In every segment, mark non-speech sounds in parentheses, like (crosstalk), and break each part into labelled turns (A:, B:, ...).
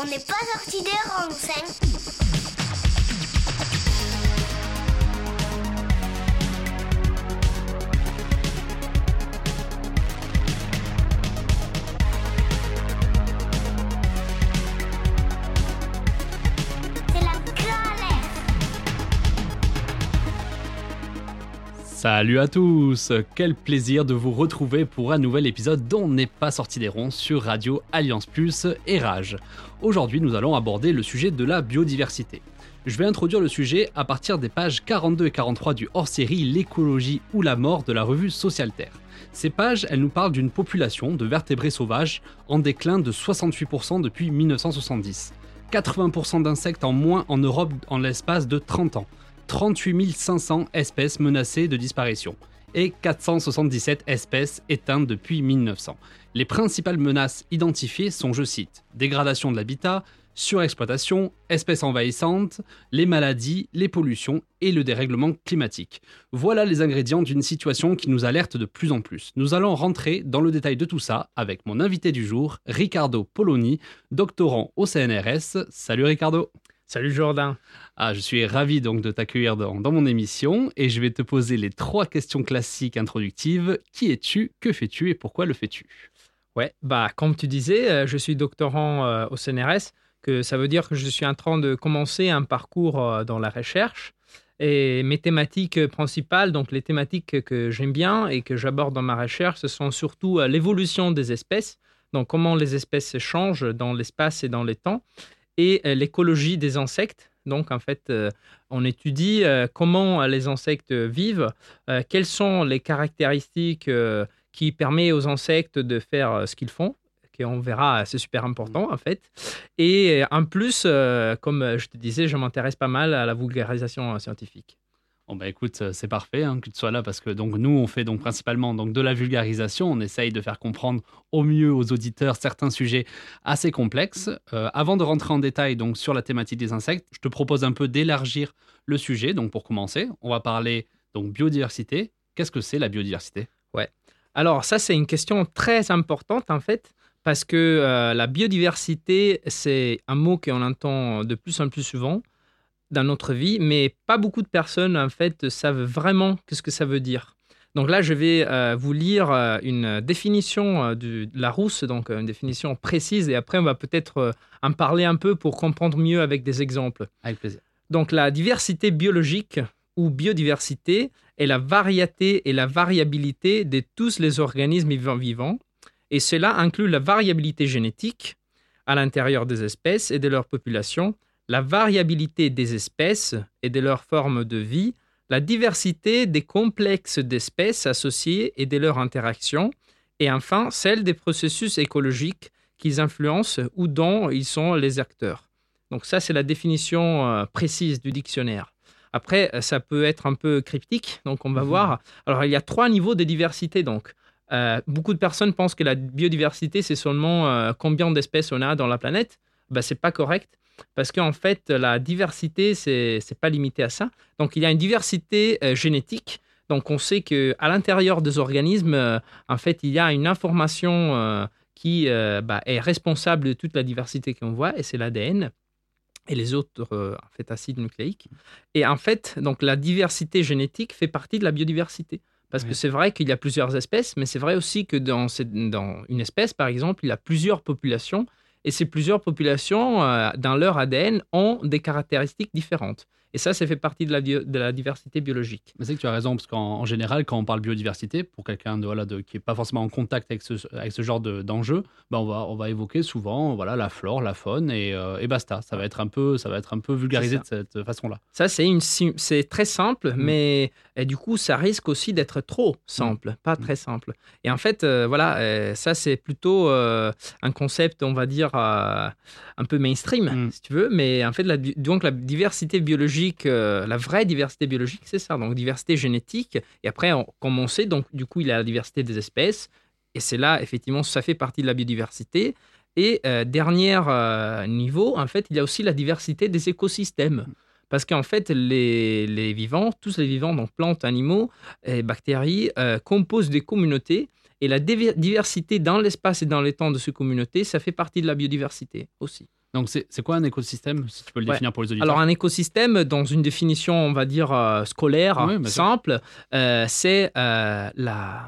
A: On n'est pas sorti des rangs,
B: Salut à tous Quel plaisir de vous retrouver pour un nouvel épisode dont n'est pas sorti des ronds sur Radio Alliance Plus et Rage. Aujourd'hui nous allons aborder le sujet de la biodiversité. Je vais introduire le sujet à partir des pages 42 et 43 du hors-série L'écologie ou la mort de la revue Social Terre. Ces pages, elles nous parlent d'une population de vertébrés sauvages en déclin de 68% depuis 1970. 80% d'insectes en moins en Europe en l'espace de 30 ans. 38 500 espèces menacées de disparition et 477 espèces éteintes depuis 1900. Les principales menaces identifiées sont, je cite, dégradation de l'habitat, surexploitation, espèces envahissantes, les maladies, les pollutions et le dérèglement climatique. Voilà les ingrédients d'une situation qui nous alerte de plus en plus. Nous allons rentrer dans le détail de tout ça avec mon invité du jour, Ricardo Poloni, doctorant au CNRS. Salut Ricardo.
C: Salut Jordan.
B: Ah, je suis ravi donc de t'accueillir dans, mon émission et je vais te poser les trois questions classiques introductives. Qui es-tu? Que fais-tu? Et pourquoi le fais-tu?
C: Ouais, bah comme tu disais, euh, je suis doctorant euh, au CNRS, que ça veut dire que je suis en train de commencer un parcours euh, dans la recherche. Et mes thématiques principales, donc les thématiques que j'aime bien et que j'aborde dans ma recherche, ce sont surtout l'évolution des espèces, donc comment les espèces changent dans l'espace et dans le temps, et l'écologie des insectes. Donc, en fait, euh, on étudie euh, comment les insectes vivent, euh, quelles sont les caractéristiques qui permettent aux insectes de faire ce qu'ils font, qu'on verra, c'est super important en fait. Et en plus, comme je te disais, je m'intéresse pas mal à la vulgarisation scientifique.
B: Bon bah écoute, euh, c'est parfait hein, que tu sois là parce que donc nous on fait donc principalement donc de la vulgarisation, on essaye de faire comprendre au mieux aux auditeurs certains sujets assez complexes. Euh, avant de rentrer en détail donc sur la thématique des insectes, je te propose un peu d'élargir le sujet. Donc pour commencer, on va parler donc biodiversité. Qu'est-ce que c'est la biodiversité?
C: Ouais. Alors ça c'est une question très importante en fait parce que euh, la biodiversité c'est un mot qu'on entend de plus en plus souvent dans notre vie, mais pas beaucoup de personnes en fait savent vraiment ce que ça veut dire. Donc là, je vais euh, vous lire euh, une définition euh, de la rousse, donc une définition précise, et après on va peut-être en parler un peu pour comprendre mieux avec des exemples.
B: Avec plaisir.
C: Donc la diversité biologique ou biodiversité est la variété et la variabilité de tous les organismes vivants, et cela inclut la variabilité génétique à l'intérieur des espèces et de leur population, la variabilité des espèces et de leur forme de vie, la diversité des complexes d'espèces associées et de leurs interactions, et enfin celle des processus écologiques qu'ils influencent ou dont ils sont les acteurs. Donc ça, c'est la définition euh, précise du dictionnaire. Après, ça peut être un peu cryptique, donc on va mhm. voir. Alors, il y a trois niveaux de diversité, donc. Euh, beaucoup de personnes pensent que la biodiversité, c'est seulement euh, combien d'espèces on a dans la planète. Ben, ce n'est pas correct. Parce qu'en fait, la diversité, c'est n'est pas limité à ça. Donc, il y a une diversité euh, génétique. Donc, on sait qu'à l'intérieur des organismes, euh, en fait, il y a une information euh, qui bah, est responsable de toute la diversité qu'on voit, et c'est l'ADN et les autres en fait, acides nucléiques. Et en fait, donc, la diversité génétique fait partie de la biodiversité. Parce que c'est vrai qu'il y a plusieurs espèces, mais c'est vrai aussi que dans, dans une espèce, par exemple, il y a plusieurs populations et ces plusieurs populations, euh, dans leur ADN, ont des caractéristiques différentes. Et ça, ça fait partie de la, de la diversité biologique.
B: Mais c'est que tu as raison, parce qu'en général, quand on parle biodiversité, pour quelqu'un de, voilà, de, qui n'est pas forcément en contact avec ce, avec ce genre d'enjeu, ben on, va, on va évoquer souvent voilà, la flore, la faune, et, euh, et basta. Ça va, être un peu, ça va être un peu vulgarisé de cette façon-là.
C: Ça, c'est très simple, mm. mais et du coup, ça risque aussi d'être trop simple, mm. pas mm. très simple. Et en fait, euh, voilà, ça, c'est plutôt un concept, on va dire, un peu mainstream, si tu veux, mais en fait, la, donc la diversité biologique euh, la vraie diversité biologique, c'est ça. Donc, diversité génétique. Et après, comme on sait, donc, du coup, il y a la diversité des espèces. Et c'est là, effectivement, ça fait partie de la biodiversité. Et euh, dernier euh, niveau, en fait, il y a aussi la diversité des écosystèmes. Parce qu'en fait, les, les, vivants, tous les vivants, donc plantes, animaux et bactéries, composent des communautés. Et la diversité dans l'espace et dans les temps de ces communautés, ça fait partie de la biodiversité aussi.
B: Donc c'est quoi un écosystème, si tu peux le
C: Ouais.
B: définir pour les auditeurs
C: Alors un écosystème, dans une définition, on va dire euh, scolaire,
B: Oui,
C: simple, euh, c'est euh,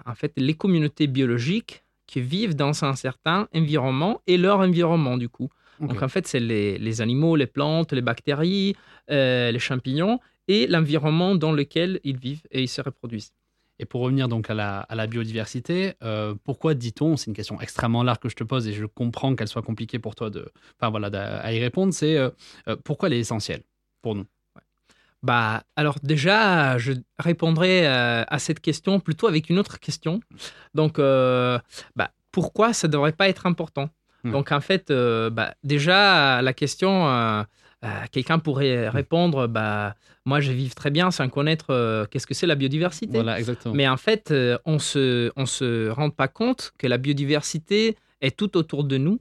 C: en fait les communautés biologiques qui vivent dans un certain environnement et leur environnement du coup. Donc en fait, c'est les, les animaux, les plantes, les bactéries, euh, les champignons et l'environnement dans lequel ils vivent et ils se reproduisent.
B: Et pour revenir donc à la, à la biodiversité, euh, pourquoi dit-on, c'est une question extrêmement large que je te pose et je comprends qu'elle soit compliquée pour toi de, enfin voilà, à y répondre, c'est euh, euh, pourquoi elle est essentielle pour nous?
C: Bah, alors déjà, je répondrai euh, à cette question plutôt avec une autre question. Donc, bah, pourquoi ça ne devrait pas être important?
B: Hmm.
C: Donc, en fait, bah, déjà, la question, quelqu'un pourrait répondre, bah, moi, je vis très bien sans connaître euh, qu'est-ce que c'est la biodiversité.
B: Voilà, exactement.
C: Mais en fait, euh, on se, on se rend pas compte que la biodiversité est tout autour de nous.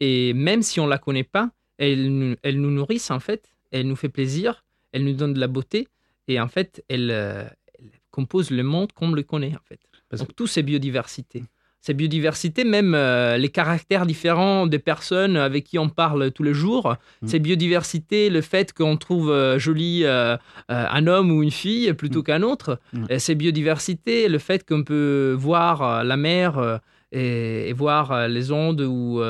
C: Et même si on la connaît pas, elle, nous- elle nous nourrit, en fait. Elle nous fait plaisir. Elle nous donne de la beauté. Et en fait, elle, euh, elle compose le monde comme on le connaît, en fait.
B: Parce
C: Donc, tout c'est biodiversité. Ces biodiversités, même euh, les caractères différents des personnes avec qui on parle tous les jours,
B: Mm.
C: c'est biodiversité, le fait qu'on trouve euh, joli euh, un homme ou une fille plutôt
B: Mm.
C: qu'un autre,
B: Mm.
C: euh, c'est biodiversité, le fait qu'on peut voir la mer et, et voir les ondes ou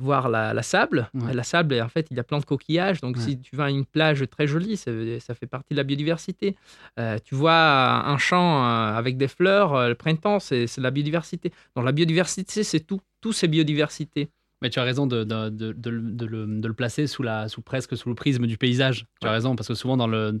C: voir la, la sable.
B: Ouais.
C: La sable, en fait, il y a plein de coquillages. Donc,
B: Ouais.
C: si tu vas à une plage très jolie, ça, ça fait partie de la biodiversité. Euh, tu vois un champ euh, avec des fleurs, euh, le printemps, c'est la biodiversité. Donc, la biodiversité, c'est tout. Tout, c'est biodiversité.
B: Mais tu as raison de, de, de- de le- placer sous, la, sous presque sous le prisme du paysage. Tu as raison, parce que souvent dans le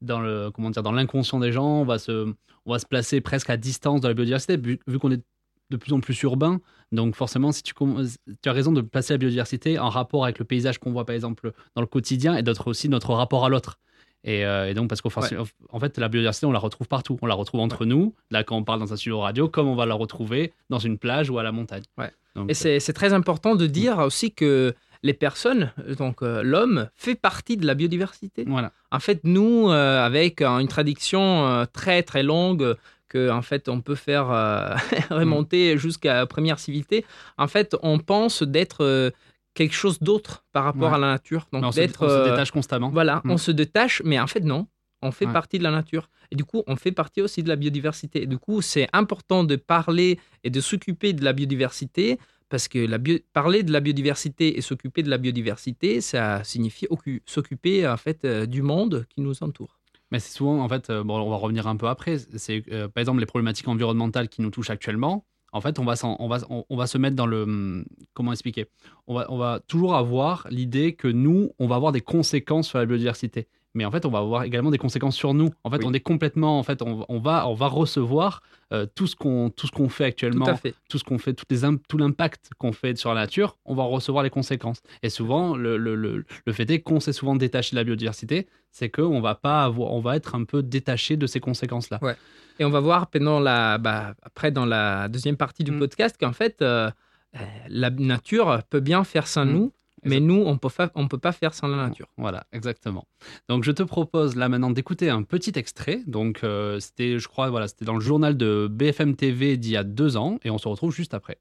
B: dans le comment dire dans l'inconscient des gens, on va se on va se placer presque à distance de la biodiversité vu, vu qu'on est de plus en plus urbain. Donc forcément, si tu, tu as raison de placer la biodiversité en rapport avec le paysage qu'on voit par exemple dans le quotidien et d'autres aussi notre rapport à l'autre. Et, euh, et donc parce qu'en fait, en fait, la biodiversité, on la retrouve partout. On la retrouve entre nous, là quand on parle dans un studio radio, comme on va la retrouver dans une plage ou à la montagne.
C: Ouais.
B: Donc,
C: Et c'est très important de dire aussi que les personnes, donc euh, l'homme, fait partie de la biodiversité.
B: voilà.
C: En fait, nous, euh, avec une traduction très très longue que en fait on peut faire euh, (laughs) remonter jusqu'à la première civilité, en fait, on pense d'être euh, quelque chose d'autre par rapport
B: Ouais.
C: à la nature. Donc
B: on se,
C: d'être
B: on se
C: euh,
B: détache constamment.
C: voilà,
B: Mm.
C: on se détache, mais en fait non. On fait
B: Ouais.
C: partie de la nature. Et du coup, on fait partie aussi de la biodiversité. Et du coup, c'est important de parler et de s'occuper de la biodiversité parce que la bio- parler de la biodiversité et s'occuper de la biodiversité, ça signifie occu- s'occuper en fait euh, du monde qui nous entoure.
B: Mais c'est souvent, en fait, euh, bon, on va revenir un peu après. C'est euh, par exemple les problématiques environnementales qui nous touchent actuellement. En fait, on va, on va, va se mettre dans le. hum, Comment expliquer? On va, on va toujours avoir l'idée que nous, on va avoir des conséquences sur la biodiversité. Mais en fait, on va avoir également des conséquences sur nous. En fait,
C: Oui.
B: on est complètement. En fait, on, on va, on va recevoir euh, tout ce qu'on tout ce qu'on fait actuellement
C: Tout à fait.
B: tout ce qu'on fait, les tout l'impact qu'on fait sur la nature, on va recevoir les conséquences. Et souvent, le, le, le, le fait est qu'on s'est souvent détaché de la biodiversité, c'est qu'on va pas avoir, on va être un peu détaché de ces conséquences-là.
C: Ouais. Et on va voir pendant la, bah, après dans la deuxième partie du
B: Mm.
C: podcast qu'en fait, euh, euh, la nature peut bien faire sans
B: Mm.
C: nous, mais nous, on peut fa- on peut pas faire sans la nature.
B: Voilà, exactement. Donc, je te propose là maintenant d'écouter un petit extrait. Donc, euh, c'était, je crois, voilà, c'était dans le journal de BFM TV d'il y a deux ans, et on se retrouve juste après.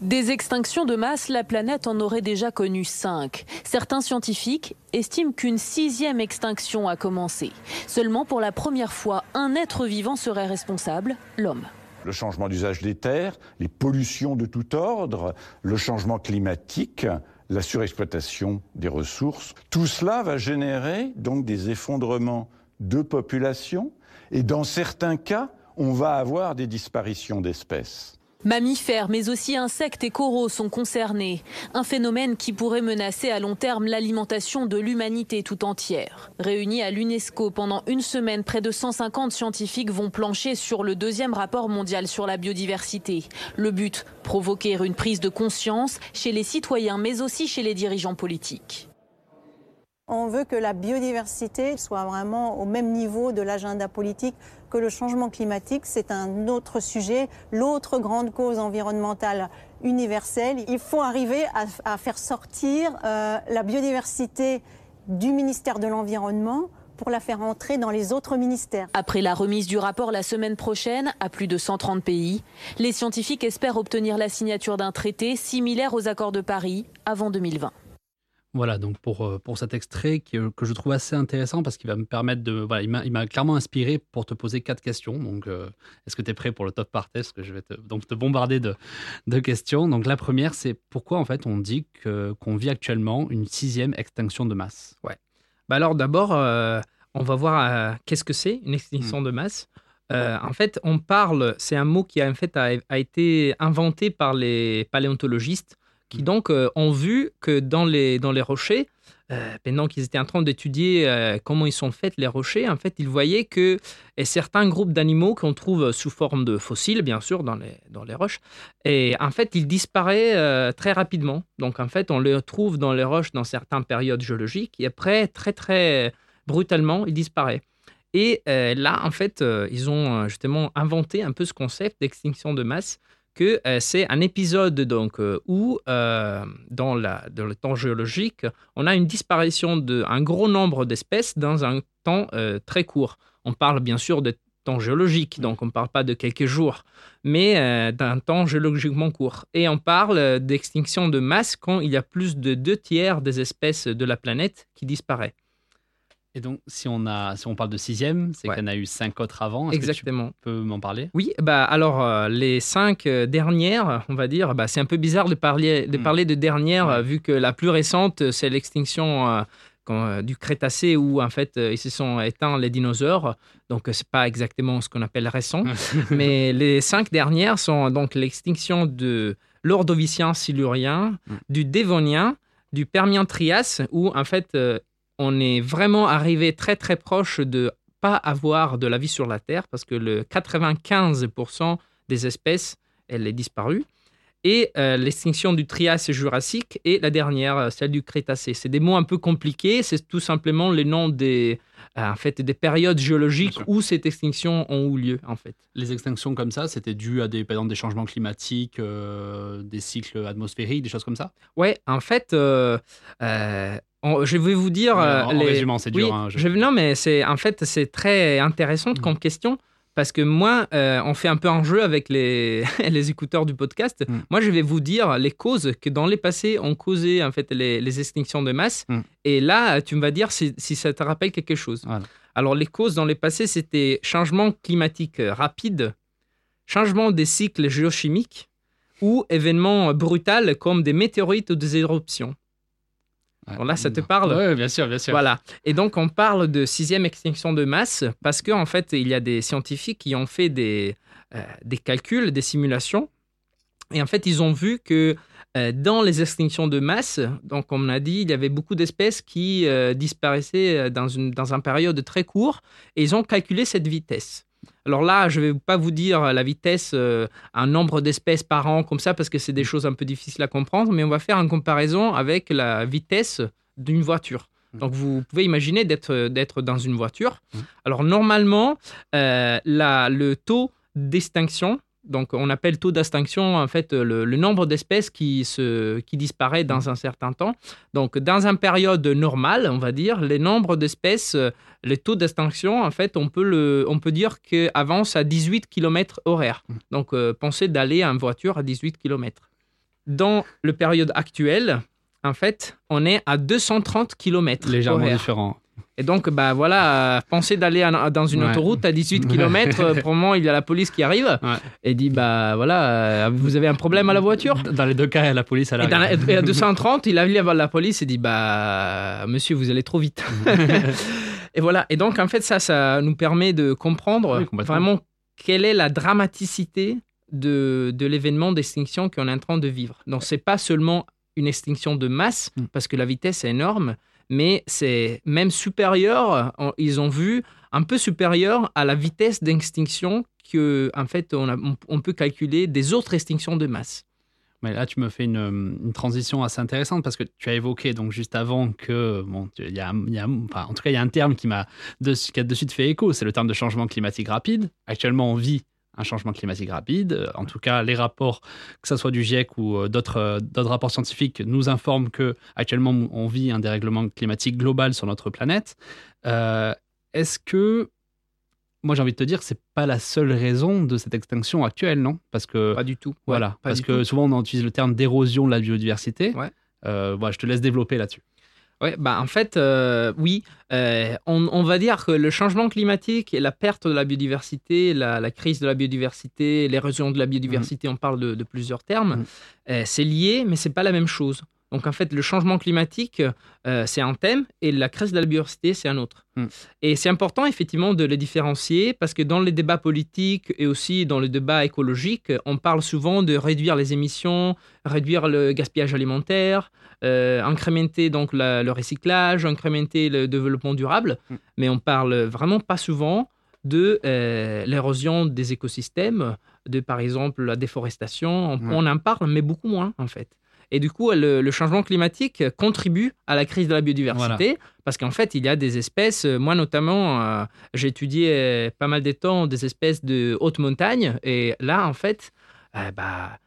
D: Des extinctions de masse, la planète en aurait déjà connu cinq. Certains scientifiques estiment qu'une sixième extinction a commencé. Seulement pour la première fois, un être vivant serait responsable, l'homme.
E: le changement d'usage des terres, les pollutions de tout ordre, le changement climatique, la surexploitation des ressources. Tout cela va générer donc des effondrements de population et dans certains cas, on va avoir des disparitions d'espèces.
D: Mammifères, mais aussi insectes et coraux sont concernés. Un phénomène qui pourrait menacer à long terme l'alimentation de l'humanité tout entière. Réunis à l'UNESCO pendant une semaine, près de 150 scientifiques vont plancher sur le deuxième rapport mondial sur la biodiversité. Le but, provoquer une prise de conscience chez les citoyens, mais aussi chez les dirigeants politiques.
F: On veut que la biodiversité soit vraiment au même niveau de l'agenda politique que le changement climatique. C'est un autre sujet, l'autre grande cause environnementale universelle. Il faut arriver à, faire sortir euh, la biodiversité du ministère de l'Environnement pour la faire entrer dans les autres ministères.
D: Après la remise du rapport la semaine prochaine à plus de 130 pays, les scientifiques espèrent obtenir la signature d'un traité similaire aux accords de Paris avant 2020.
B: Voilà, donc pour, euh, pour cet extrait qui, euh, que je trouve assez intéressant parce qu'il va me permettre de. Voilà, il m'a- clairement inspiré pour te poser quatre questions. Donc, euh, est-ce que tu es prêt pour le top par test que je vais te, donc te bombarder de, de questions. Donc, la première, c'est pourquoi en fait on dit qu'on vit actuellement une sixième extinction de masse?
C: Bah alors d'abord, euh, on va voir euh, qu'est-ce que c'est une extinction de masse? Euh, en fait, on parle, c'est un mot qui a, en fait, a, a été inventé par les paléontologistes qui donc euh, ont vu que dans les, dans les rochers, euh, pendant qu'ils étaient en train d'étudier euh, comment ils sont faits les rochers, en fait, ils voyaient que et certains groupes d'animaux qu'on trouve sous forme de fossiles, bien sûr, dans les, dans les roches, et en fait, ils disparaissent très rapidement. Donc, en fait, on les trouve dans les roches dans certaines périodes géologiques, et après, très, très brutalement, ils disparaissent. Et là, en fait, ils ont justement inventé un peu ce concept d'extinction de masse, que euh, c'est un épisode donc euh, où, euh, dans, dans le temps géologique, on a une disparition d'un gros nombre d'espèces dans un temps très court. On parle bien sûr de temps géologique, donc on ne parle pas de quelques jours, mais d'un temps géologiquement court. Et on parle d'extinction de masse quand il y a plus de deux tiers des espèces de la planète qui disparaissent.
B: Et donc, si on, a, si on parle de sixième, c'est
C: Ouais.
B: en a eu cinq autres avant. Est-ce que
C: Exactement.
B: tu peux m'en parler?
C: Oui, bah alors euh, les cinq euh, dernières, on va dire, bah, c'est un peu bizarre de parler de,
B: Mm.
C: parler de dernières
B: Ouais.
C: euh, vu que la plus récente, c'est l'extinction euh, quand, euh, du Crétacé où en fait ils se sont éteints les dinosaures. Donc c'est pas exactement ce qu'on appelle récent, (laughs) mais les cinq dernières sont donc l'extinction de l'Ordovicien silurien,
B: Mm.
C: du Dévonien, du Permien Trias où en fait on est vraiment arrivé très très proche de pas avoir de la vie sur la Terre parce que le 95% des espèces, elle est disparue. Et euh, l'extinction du Trias jurassique et la dernière, euh, celle du Crétacé. C'est des mots un peu compliqués, c'est tout simplement les noms des, euh, en fait, des périodes géologiques où cette extinction ont eu lieu, en fait.
B: Les extinctions comme ça, c'était dû à des, par exemple, des changements climatiques, euh, des cycles atmosphériques, des choses comme ça?
C: Ouais, en fait, on- je vais vous dire... Euh,
B: en, en résumant, c'est dur. Hein, je-
C: je- non, mais c'est en fait c'est très intéressant
B: Mhm.
C: comme question parce que moi, euh, on fait un peu un jeu avec les, (laughs) les écouteurs du podcast.
B: Mhm.
C: Moi, je vais vous dire les causes que dans les passés ont causé en fait les, les extinctions de masse.
B: Mhm.
C: Et là, tu me vas dire si, si ça te rappelle quelque chose.
B: Voilà.
C: Alors, les causes dans les passés, c'était changement climatique euh, rapide, changement des cycles géochimiques ou événements brutaux comme des météorites ou des éruptions. Bon, là, ça te parle
B: Oui, bien sûr, bien sûr.
C: voilà. Et donc, on parle de sixième extinction de masse parce qu'en en fait, il y a des scientifiques qui ont fait des, euh, des calculs, des simulations. Et en fait, ils ont vu que euh, dans les extinctions de masse, donc comme on a dit, il y avait beaucoup d'espèces qui euh, disparaissaient dans une dans un période très court. Et ils ont calculé cette vitesse. Alors là, je ne vais pas vous dire la vitesse, euh, un nombre d'espèces par an comme ça, parce que c'est des choses un peu difficiles à comprendre, mais on va faire une comparaison avec la vitesse d'une voiture. Donc vous pouvez imaginer d'être d'être dans une voiture.
B: Mhm.
C: Alors normalement, euh, la- le taux d'extinction, donc on appelle taux d'extinction en fait le, le nombre d'espèces qui se qui disparaît dans un certain temps. Donc dans une période normale, on va dire, les nombres d'espèces, euh, les taux d'extinction, en fait, on peut le on peut dire que avance à 18 km horaire. Donc euh, pensez d'aller en voiture à 18 km. Dans le période actuelle, en fait, on est à 230 km
B: Légèrement
C: horaire.
B: différent.
C: Et donc, bah voilà, pensez d'aller dans une
B: Ouais.
C: autoroute à 18 km, (laughs) pour le moment, il y a la police qui arrive
B: Ouais.
C: et dit, bah voilà, euh, vous avez un problème à la voiture?
B: Dans les deux cas, la police, elle
C: et, dans la-
B: arrive.
C: et à (laughs) 230, il a vu la police et dit, bah monsieur, vous allez trop vite. (laughs) et voilà, et donc en fait, ça, ça nous permet de comprendre
B: Oui,
C: vraiment quelle est la dramaticité de, de l'événement d'extinction qu'on est en train de vivre. Donc, c'est pas seulement une extinction de masse,
B: Mm.
C: parce que la vitesse est énorme, mais c'est même supérieur, ils ont vu, un peu supérieur à la vitesse d'extinction que, en fait, on, peut calculer des autres extinctions de masse.
B: Mais là, tu me fais une, une transition assez intéressante parce que tu as évoqué donc juste avant que bon, il y a, en tout cas, il y a un terme qui m'a de, qui a de suite fait écho, c'est le terme de changement climatique rapide. Actuellement, on vit un changement climatique rapide. Euh, En tout cas, les rapports, que ce soit du GIEC ou euh, d'autres euh, d'autres rapports scientifiques, nous informent que actuellement, on vit un dérèglement climatique global sur notre planète. Euh, Est-ce que moi, j'ai envie de te dire, c'est pas la seule raison de cette extinction actuelle, non? Parce que
C: Pas du tout.
B: voilà, parce que
C: tout.
B: souvent on utilise le terme d'érosion de la biodiversité.
C: Ouais.
B: Euh, voilà, je te laisse développer là-dessus.
C: Ouais, bah en fait, euh, oui. Euh, on, on va dire que le changement climatique et la perte de la biodiversité, la, la crise de la biodiversité, l'érosion de la biodiversité, on parle de, de plusieurs termes,
B: Mhm.
C: euh, c'est lié, mais c'est pas la même chose. Donc en fait, le changement climatique, euh, c'est un thème et la crise de la biodiversité, c'est un autre.
B: Mhm.
C: Et c'est important effectivement de les différencier parce que dans les débats politiques et aussi dans le débat écologique, on parle souvent de réduire les émissions, réduire le gaspillage alimentaire, euh, incrémenter donc la- le recyclage, incrémenter le développement durable,
B: Mm.
C: mais on parle vraiment pas souvent de euh, l'érosion des écosystèmes, de par exemple la déforestation. On,
B: Ouais.
C: on en parle, mais beaucoup moins en fait. Et du coup, le, le changement climatique contribue à la crise de la biodiversité parce qu'en fait, il y a des espèces, euh, moi notamment, euh, j'ai étudié euh, pas mal de temps des espèces de haute montagne et là, en fait, euh, bah,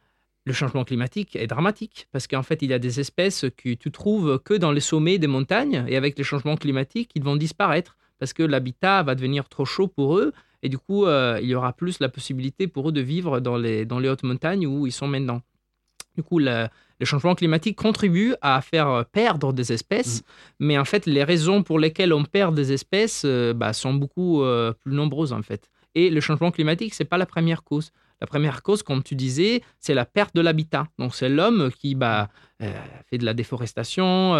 C: le changement climatique est dramatique parce qu'en fait, il y a des espèces que tu trouves que dans les sommets des montagnes et avec les changements climatiques, ils vont disparaître parce que l'habitat va devenir trop chaud pour eux et du coup, euh, il y aura plus la possibilité pour eux de vivre dans les, dans les hautes montagnes où ils sont maintenant. Du coup, le, le changement climatique contribue à faire perdre des espèces, mais en fait, les raisons pour lesquelles on perd des espèces euh, bah, sont beaucoup euh, plus nombreuses en fait. Et le changement climatique, c'est pas la première cause. La première cause, comme tu disais, c'est la perte de l'habitat. Donc c'est l'homme qui bah, euh, fait de la déforestation,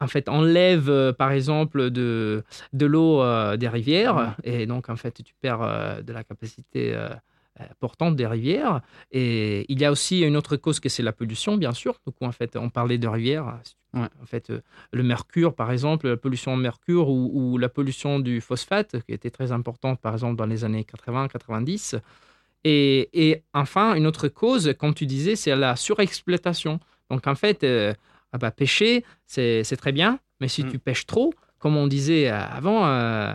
C: en fait enlève euh, par exemple de, de l'eau euh, des rivières, et donc en fait tu perds euh, de la capacité euh, portante des rivières. Et il y a aussi une autre cause que c'est la pollution, bien sûr. Donc en fait on parlait de rivières.
B: Ouais.
C: En fait, euh, le mercure, par exemple, la pollution au mercure ou, ou la pollution du phosphate, qui était très importante, par exemple, dans les années 80-90. Et, et enfin, une autre cause, comme tu disais, c'est la surexploitation. Donc, en fait, euh, ah bah, pêcher, c'est c'est très bien, mais si
B: Mm.
C: tu pêches trop, comme on disait euh, avant, euh,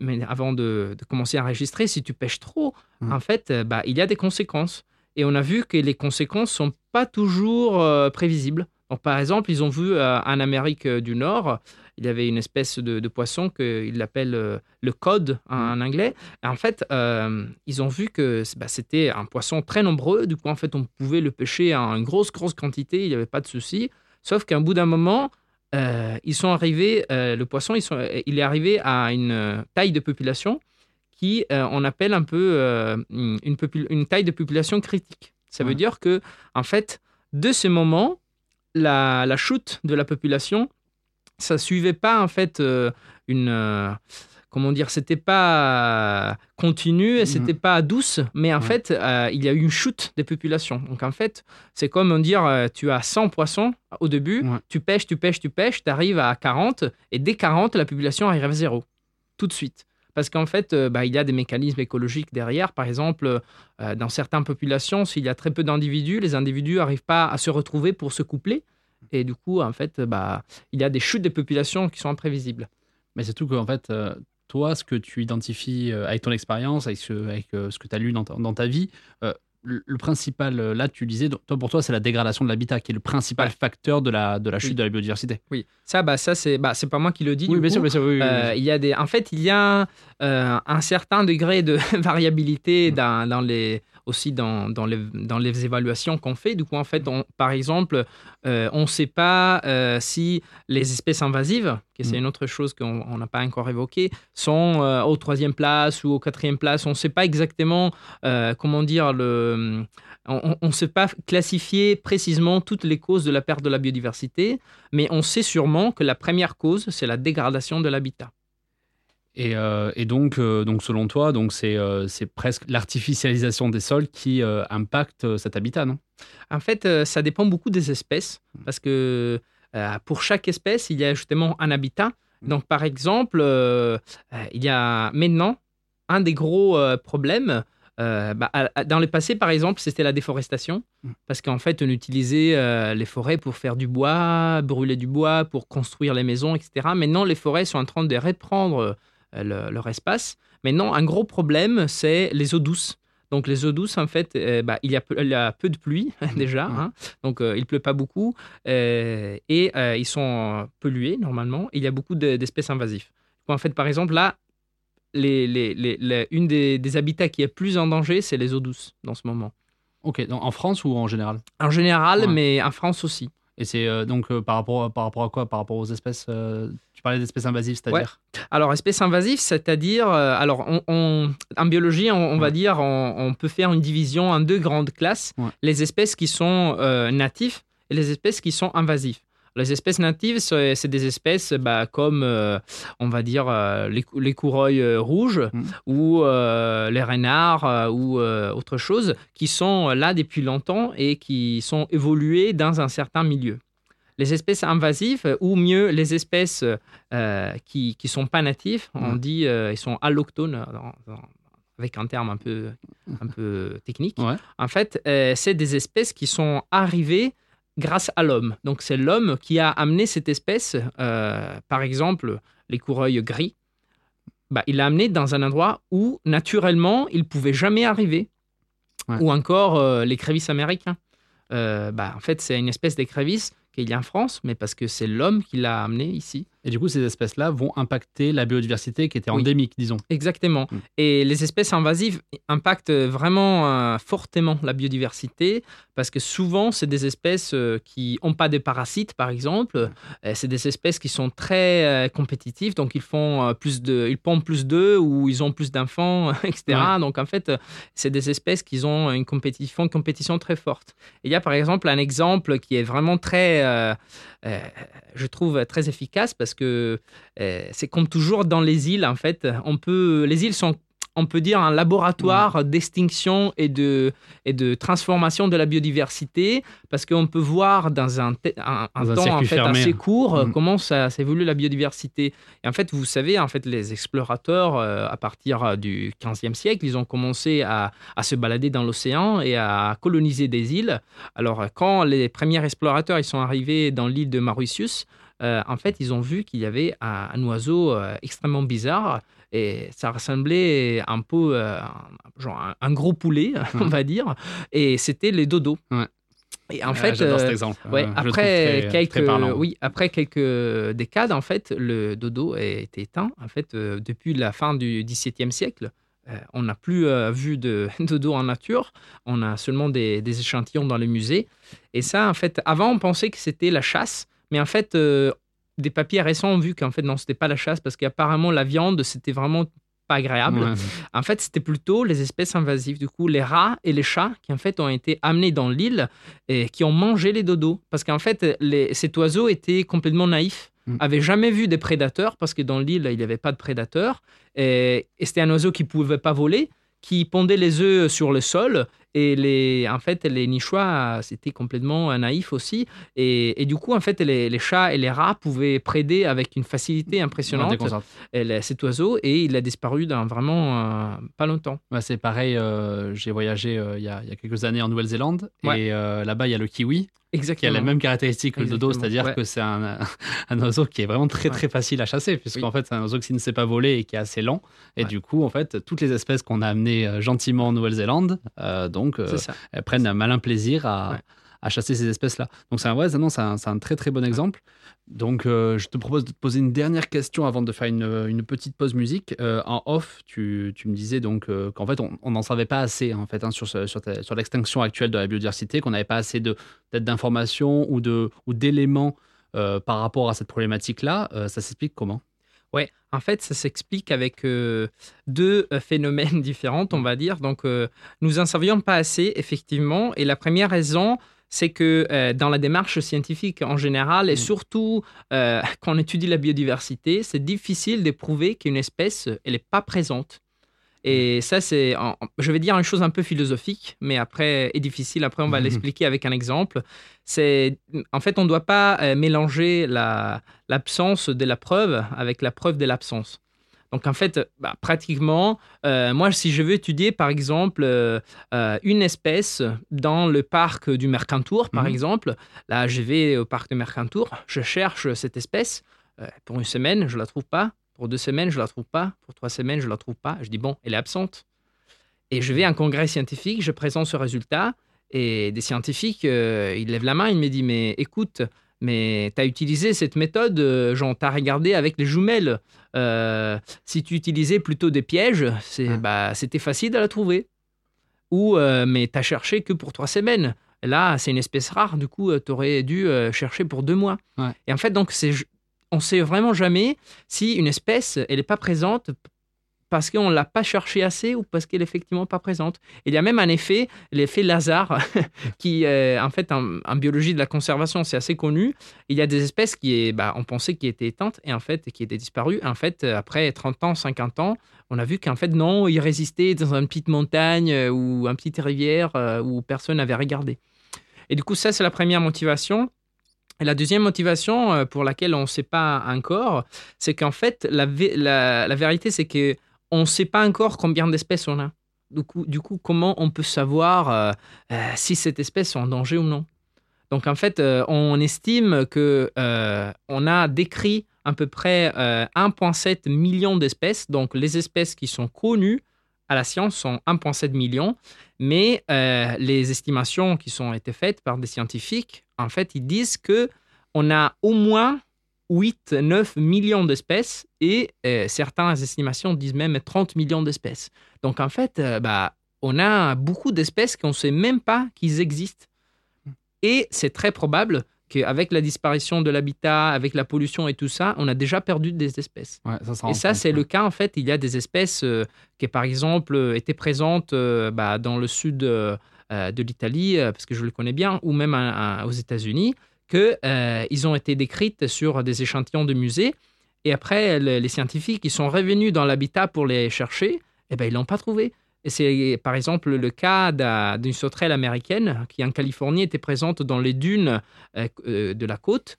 C: mais avant de, de commencer à enregistrer, si tu pêches trop,
B: Mm.
C: en fait, euh, bah, il y a des conséquences. Et on a vu que les conséquences sont pas toujours euh, prévisibles. Donc, par exemple, ils ont vu euh, en Amérique du Nord, il y avait une espèce de, de poisson qu'ils l'appellent euh, le code en, en anglais. Et en fait, euh, ils ont vu que bah, c'était un poisson très nombreux. Du coup, en fait, on pouvait le pêcher en grosse, grosse quantité. Il n'y avait pas de souci. Sauf qu'à un bout d'un moment, euh, ils sont arrivés, euh, le poisson, ils sont, il est arrivé à une euh, taille de population qui, euh, on appelle un peu euh, une, taille de population critique. Ça veut dire que, en fait, de ce moment, la, la chute de la population, ça suivait pas en fait euh, une euh, comment dire, c'était pas continu et c'était pas douce, mais en
B: Ouais.
C: fait, euh, il y a eu une chute des populations. Donc en fait, c'est comme dire, euh, tu as 100 poissons au début,
B: Ouais.
C: tu pêches, tu pêches, tu pêches, tu arrives à 40 et dès 40, la population arrive à zéro tout de suite. Parce qu'en fait, euh, bah, il y a des mécanismes écologiques derrière. Par exemple, euh, dans certaines populations, s'il y a très peu d'individus, les individus n'arrivent pas à se retrouver pour se coupler. Et du coup, en fait, bah, il y a des chutes des populations qui sont imprévisibles.
B: Mais c'est tout qu'en fait, euh, toi, ce que tu identifies euh, avec ton expérience, avec ce, avec, euh, ce que tu as lu dans ta, dans ta vie, euh, le, principal, là, tu disais, toi, pour toi, c'est la dégradation de l'habitat qui est le principal
C: Ouais.
B: facteur de la, de la chute
C: Oui.
B: de la biodiversité.
C: Oui, ça, bah, ça c'est bah, pas moi qui le dis.
B: Oui,
C: du
B: bien
C: coup.
B: sûr, bien sûr. Oui.
C: Euh, il y a des, en fait, il y a euh, un certain degré de (laughs) variabilité dans, dans les, aussi dans, dans, les, dans les évaluations qu'on fait. Du coup, en fait, on- par exemple, euh, on ne sait pas euh, si les espèces invasives, que c'est
B: Mm.
C: une autre chose qu'on on n'a pas encore évoquée, sont euh, au troisième place ou au quatrième place. On ne sait pas exactement, euh, comment dire, le, on ne sait pas classifier précisément toutes les causes de la perte de la biodiversité, mais on sait sûrement que la première cause, c'est la dégradation de l'habitat.
B: Et, euh, et donc, euh, donc, selon toi, donc c'est euh, c'est presque l'artificialisation des sols qui impacte cet habitat, non?
C: En fait, ça dépend beaucoup des espèces, parce que pour chaque espèce, il y a justement un habitat. Donc, par exemple, il y a maintenant un des gros problèmes. euh, bah, dans le passé, par exemple, c'était la déforestation,
B: Mm.
C: parce qu'en fait, on utilisait euh, les forêts pour faire du bois, brûler du bois, pour construire les maisons, etc. Maintenant, les forêts sont en train de reprendre le- leur espace. Maintenant, un gros problème, c'est les eaux douces. Donc, les eaux douces, en fait, euh, bah, il, y a peu, il y a peu de pluie (laughs) déjà,
B: Mm.
C: hein. donc euh, il pleut pas beaucoup, euh, et euh, ils sont pollués normalement. et il y a beaucoup de- d'espèces invasives. En fait, par exemple, là, les, les, les- les- une des, des habitats qui est plus en danger, c'est les eaux douces dans ce moment.
B: Ok, donc en France ou en général?
C: En général,
B: Ouais.
C: mais en France aussi.
B: Et c'est euh, donc euh, par, rapport, par rapport à quoi? Par rapport aux espèces. euh, tu parlais d'espèces invasives, c'est-à-dire?
C: Alors, espèces invasives, c'est-à-dire, alors, on, on- en biologie, on, on va dire, on, peut faire une division en deux grandes classes
B: Ouais.
C: les espèces qui sont natives et les espèces qui sont invasives. Les espèces natives, c'est des espèces bah, comme, euh, on va dire, euh, les, l'écureuil euh, rouge
B: Mhm.
C: ou euh, les renards ou euh, autre chose, qui sont là depuis longtemps et qui sont évoluées dans un certain milieu. Les espèces invasives, ou mieux les espèces qui ne sont pas natifs, on
B: Ouais.
C: dit ils sont allochtones, dans- dans- avec un terme un peu, un peu technique.
B: Ouais.
C: En fait, euh, c'est des espèces qui sont arrivées grâce à l'homme. Donc c'est l'homme qui a amené cette espèce, euh, par exemple l'écureuil gris, bah, il l'a amené dans un endroit où naturellement il pouvait jamais arriver.
B: Ouais.
C: Ou encore euh, l'écrevisse américain. Euh, bah, en fait, c'est une espèce d'écrevisse qu'il y a en France, mais parce que c'est l'homme qui l'a amené ici.
B: Et du coup, ces espèces-là vont impacter la biodiversité qui était
C: Oui.
B: endémique, disons.
C: Exactement.
B: Mm.
C: Et les espèces invasives impactent vraiment euh, fortement la biodiversité parce que souvent, c'est des espèces euh, qui n'ont pas de parasites, par exemple. Euh, c'est des espèces qui sont très euh, compétitives, donc ils font plus de, ils pondent plus d'œufs ou ils ont plus d'enfants, (laughs) etc. Donc en fait, c'est des espèces qui ont une compéti- font une compétition très forte. Et il y a par exemple un exemple qui est vraiment très, je trouve très efficace parce que euh, c'est comme toujours dans les îles, en fait, on peut, les îles sont, on peut dire, un laboratoire d'extinction et de, et de transformation de la biodiversité, parce qu'on peut voir dans un, te- un, un
B: Dans un
C: temps en fait, assez court
B: Mhm.
C: comment ça s'évolue la biodiversité. Et en fait, vous savez, en fait, les explorateurs, euh, à partir euh, du 15e siècle, ils ont commencé à, à se balader dans l'océan et à coloniser des îles. Alors, quand les premiers explorateurs ils sont arrivés dans l'île de Mauritius, euh, en fait, ils ont vu qu'il y avait un, un oiseau euh, extrêmement bizarre et ça ressemblait un peu euh, genre un, un gros poulet, (laughs) on va dire, et c'était les dodos.
B: Ouais.
C: Et en
B: Ah,
C: fait,
B: cet
C: euh,
B: exemple.
C: Ouais,
B: Euh,
C: après
B: très-
C: quelques,
B: très
C: oui, après quelques décades, en fait, le dodo a été éteint. En fait, euh, depuis la fin du XVIIe siècle, euh, on n'a plus euh, vu de (laughs) dodo en nature. On a seulement des, des échantillons dans les musées. Et ça, en fait, avant, on pensait que c'était la chasse, mais en fait, euh, des papiers récents ont vu qu'en fait, non, c'était pas la chasse parce qu'apparemment, la viande, c'était vraiment pas agréable.
B: Ouais.
C: En fait, c'était plutôt les espèces invasives, du coup, les rats et les chats qui, en fait, ont été amenés dans l'île et qui ont mangé les dodos. Parce qu'en fait, les- cet oiseau était complètement naïf,
B: Mm.
C: avait jamais vu des prédateurs, parce que dans l'île, il n'y avait pas de prédateurs. Et, et c'était un oiseau qui pouvait pas voler, qui pondait les œufs sur le sol. Et les, en fait, les nichois, c'était complètement naïf aussi. Et, et du coup, en fait, les, les chats et les rats pouvaient préder avec une facilité impressionnante cet oiseau et il a disparu dans vraiment euh, pas longtemps.
B: Ouais, c'est pareil, euh, j'ai voyagé euh, il y, a, il y a quelques années en Nouvelle-Zélande
C: Ouais.
B: et euh, là-bas il y a le kiwi qui a
C: Exactement.
B: les mêmes caractéristiques que le dodo,
C: Exactement,
B: c'est-à-dire
C: ouais.
B: que c'est un, (laughs) un oiseau qui est vraiment très
C: Ouais.
B: très facile à chasser, puisqu'en
C: Oui.
B: fait c'est un oiseau qui ne sait pas voler et qui est assez lent. Et
C: Ouais.
B: du coup, en fait, toutes les espèces qu'on a amenées euh, gentiment en Nouvelle-Zélande, euh, donc euh, elles prennent un malin plaisir à,
C: Ouais.
B: à chasser ces espèces-là. Donc c'est un, ouais, non, c'est un, un très très bon exemple. Donc euh, je te propose de te poser une dernière question avant de faire une, une petite pause musique. Euh, en off, tu, tu me disais donc euh, qu'en fait on n'en savait pas assez en fait hein, sur, ce- sur, ta- sur l'extinction actuelle de la biodiversité, qu'on n'avait pas assez d'informations ou ou d'éléments euh, par rapport à cette problématique-là. Euh, ça s'explique comment?
C: Ouais, en fait, ça s'explique avec euh, deux euh, phénomènes (laughs) différents, on va dire. Donc, euh, nous en savions pas assez, effectivement. Et la première raison, c'est que euh, dans la démarche scientifique en général, et
B: Mm.
C: surtout (laughs) quand on étudie la biodiversité, c'est difficile de prouver qu'une espèce, elle n'est pas présente. Et ça, c'est, je vais dire une chose un peu philosophique, mais après, est difficile. Après, on va
B: Mhm.
C: l'expliquer avec un exemple. C'est, en fait, on ne doit pas euh, mélanger la, l'absence de la preuve avec la preuve de l'absence. Donc en fait, bah, pratiquement, euh, moi si je veux étudier par exemple euh, une espèce dans le parc du Mercantour, par
B: Mhm.
C: exemple, là je vais au parc du Mercantour, je cherche cette espèce, euh, pour une semaine je la trouve pas, pour deux semaines je la trouve pas, pour trois semaines je la trouve pas, je dis bon, elle est absente. Et je vais à un congrès scientifique, je présente ce résultat, et des scientifiques, euh, ils lèvent la main, ils me disent mais écoute, mais tu as utilisé cette méthode, euh, genre tu as regardé avec les jumelles. Euh, si tu utilisais plutôt des pièges, c'est,
B: Ah.
C: bah, c'était facile de la trouver. Ou, euh, mais tu as cherché que pour trois semaines. Là, c'est une espèce rare, du coup, tu aurais dû chercher pour deux mois.
B: Ouais.
C: Et en fait, donc, c'est, on sait vraiment jamais si une espèce, elle n'est pas présente parce qu'on ne l'a pas cherché assez ou parce qu'elle est effectivement pas présente. Il y a même un effet, l'effet Lazare, (laughs) qui, euh, en fait, en, biologie de la conservation, c'est assez connu. Il y a des espèces qui, est, bah, on pensait qui étaient éteintes et en fait, qui étaient disparues. En fait, euh, après 30 ans, 50 ans, on a vu qu'en fait, non, ils résistaient dans une petite montagne euh, ou une petite rivière où personne n'avait regardé. Et du coup, ça, c'est la première motivation. Et la deuxième motivation euh, pour laquelle on ne sait pas encore, c'est qu'en fait, la, la, la vérité, c'est que on ne sait pas encore combien d'espèces on a. Du coup, du coup comment on peut savoir euh, euh, si cette espèce est en danger ou non Donc, en fait, on estime que on a décrit à peu près euh, 1,7 million d'espèces. Donc, les espèces qui sont connues à la science sont 1,7 million. Mais euh, les estimations qui sont été faites par des scientifiques, en fait, ils disent que on a au moins 8, 9 millions d'espèces et euh, certaines estimations disent même 30 millions d'espèces. Donc en fait, euh, bah, on a beaucoup d'espèces qu'on ne sait même pas qu'ils existent. Et c'est très probable qu'avec la disparition de l'habitat, avec la pollution et tout ça, on a déjà perdu des espèces.
B: Ouais, ça, ça
C: Et ça, c'est le cas, en fait, il y a des espèces euh, qui, par exemple, euh, étaient présentes euh, bah, dans le sud de l'Italie, parce que je le connais bien, ou même à- à- aux États-Unis, qu'ils ont été décrites sur des échantillons de musées. Et après, le- les scientifiques, ils sont revenus dans l'habitat pour les chercher, et ben ils l'ont pas trouvé. Et c'est par exemple le cas d'un- d'une sauterelle américaine qui en Californie était présente dans les dunes euh, euh, de la côte.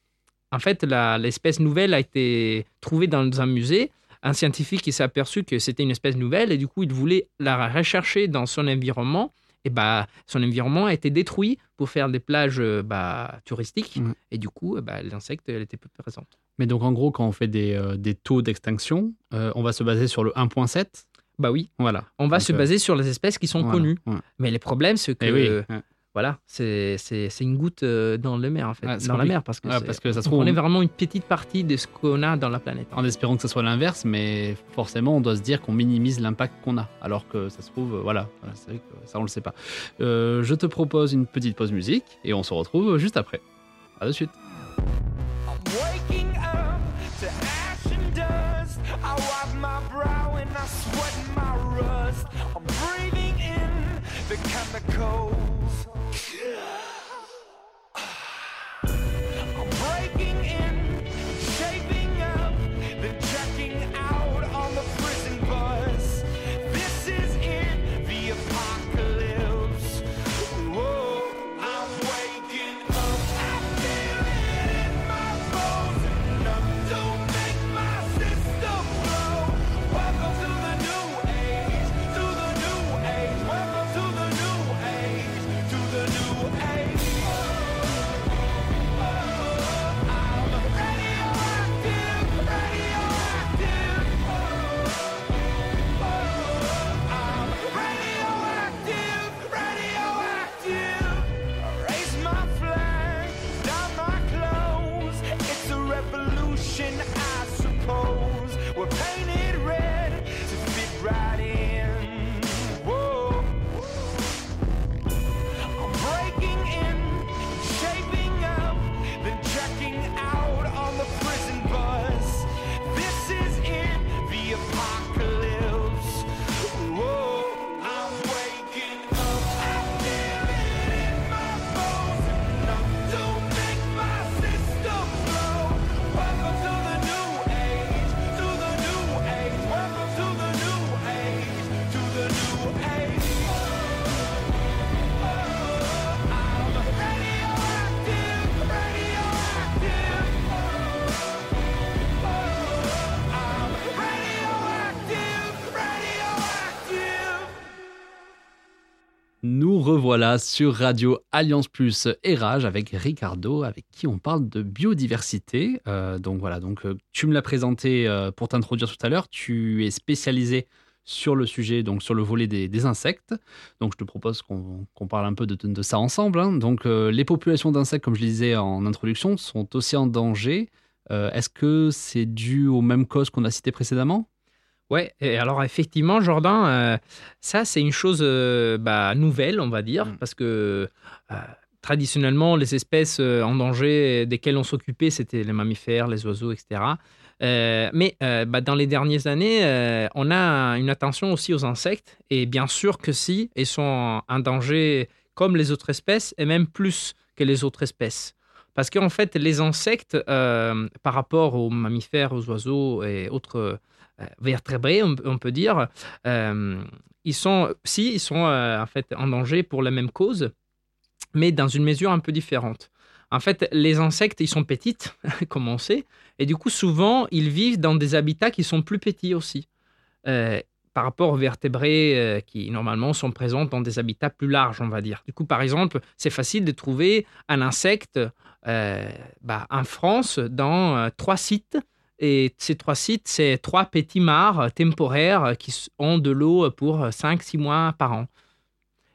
C: En fait, l'espèce nouvelle a été trouvée dans un musée. Un scientifique qui s'est aperçu que c'était une espèce nouvelle et du coup, il voulait la rechercher dans son environnement. Et bah, son environnement a été détruit pour faire des plages euh, bah, touristiques. Et du coup, bah, l'insecte, elle était peu présente.
B: Mais donc, en gros, quand on fait des, euh, des taux d'extinction, euh, on va se baser sur le 1.7.
C: Bah oui,
B: Voilà.
C: on va
B: Donc,
C: se
B: euh,
C: baser sur les espèces qui sont
B: Voilà,
C: connues.
B: ouais.
C: Mais le problème, c'est que
B: Eh oui,
C: euh,
B: ouais.
C: voilà, c'est une goutte euh, dans le mer en fait, dans la mer parce que,
B: parce que ça se
C: on
B: trouve,
C: est
B: on-
C: vraiment une petite partie de ce qu'on a dans la planète.
B: en espérant que ce soit l'inverse, mais forcément, on doit se dire qu'on minimise l'impact qu'on a, alors que ça se trouve, euh, voilà, vrai que ça, on le sait pas. Euh, je te propose une petite pause musique et on se retrouve juste après. À de suite.
G: I wipe my brow and I sweat chemicals.
B: Revoilà sur Radio Alliance Plus et Rage avec Ricardo, avec qui on parle de biodiversité. Euh, donc voilà, donc euh, tu me l'as présenté euh, pour t'introduire tout à l'heure. Tu es spécialisé sur le sujet, donc sur le volet des, insectes. Donc je te propose qu'on parle un peu de, ça ensemble. hein. Donc les populations d'insectes, comme je le disais en introduction, sont aussi en danger. Est-ce que c'est dû aux mêmes causes qu'on a citées précédemment?
C: Ouais, et alors effectivement, Jordan, euh, ça c'est une chose euh, bah, nouvelle, on va dire,
B: Mm.
C: parce que euh, traditionnellement, les espèces en danger desquelles on s'occupait, c'était les mammifères, les oiseaux, etc. Mais bah, dans les dernières années, on a une attention aussi aux insectes. Et bien sûr que si, ils sont en danger comme les autres espèces, et même plus que les autres espèces. Parce qu'en fait, les insectes, par rapport aux mammifères, aux oiseaux et autres vertébrés, on, peut dire, euh, ils sont, si, ils sont euh, en fait en danger pour la même cause, mais dans une mesure un peu différente. En fait, les insectes, ils sont petites, (laughs) comme on sait, et du coup, souvent, ils vivent dans des habitats qui sont plus petits aussi. Euh, par rapport aux vertébrés euh, qui normalement sont présents dans des habitats plus larges, on va dire. Du coup, par exemple, c'est facile de trouver un insecte euh, bah, en France dans euh, trois sites. Et ces trois sites, c'est trois petits mares temporaires euh, qui ont de l'eau pour 5-6 mois par an.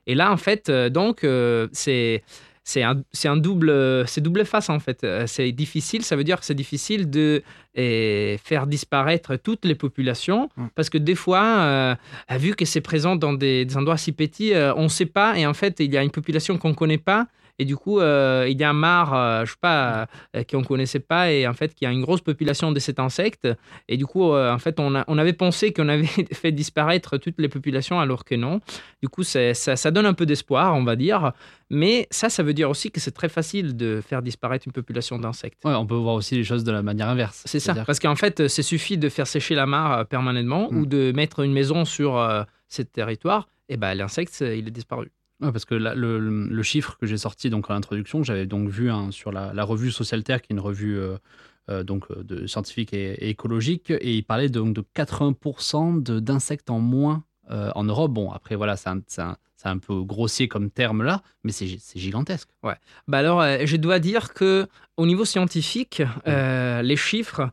C: Et là, en fait, euh, donc, euh, c'est c'est un, double, c'est double face en fait. Euh, C'est difficile, ça veut dire que c'est difficile de eh, faire disparaître toutes les populations
B: Mm.
C: parce que des fois, euh, vu que c'est présent dans des, des endroits si petits, euh, on ne sait pas et en fait, il y a une population qu'on ne connaît pas. Et du coup, euh, il y a un mar, euh, je sais pas, euh, qu'on ne connaissait pas, et en fait, qu'il y a une grosse population de cet insecte. Et du coup, euh, en fait, on, a- on avait pensé qu'on avait (laughs) fait disparaître toutes les populations, alors que non. Du coup, ça, ça donne un peu d'espoir, on va dire. Mais ça, ça veut dire aussi que c'est très facile de faire disparaître une population d'insectes.
B: Ouais, on peut voir aussi les choses de la manière inverse.
C: C'est ça. Parce qu'en fait, c'est suffit de faire sécher la mare euh, permanemment
B: Mm.
C: ou de mettre une maison sur euh, ce territoire, et ben l'insecte, euh, il est disparu.
B: Ouais, parce que le, chiffre que j'ai sorti donc en introduction, que j'avais donc vu hein, sur la, la revue Social Terre, qui est une revue euh, euh, donc euh, de scientifique et, et écologique, et il parlait donc de 80% de- d'insectes en moins euh, en Europe. Bon, après voilà, c'est un, peu grossier comme terme là, mais c'est gi- c'est gigantesque.
C: Bah alors, euh, je dois dire que au niveau scientifique, euh, les chiffres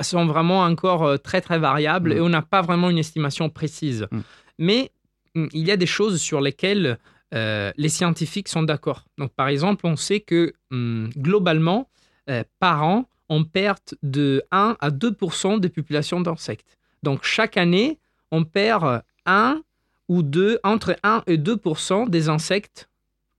C: sont vraiment encore très très variables
B: Mm.
C: et on n'a pas vraiment une estimation précise.
B: Mm.
C: Mais il y a des choses sur lesquelles euh, les scientifiques sont d'accord. Donc, par exemple, on sait que mm, globalement, euh, par an, on perd de 1 à 2% des populations d'insectes. Donc, chaque année, on perd 1 ou 2, entre 1 et 2% des insectes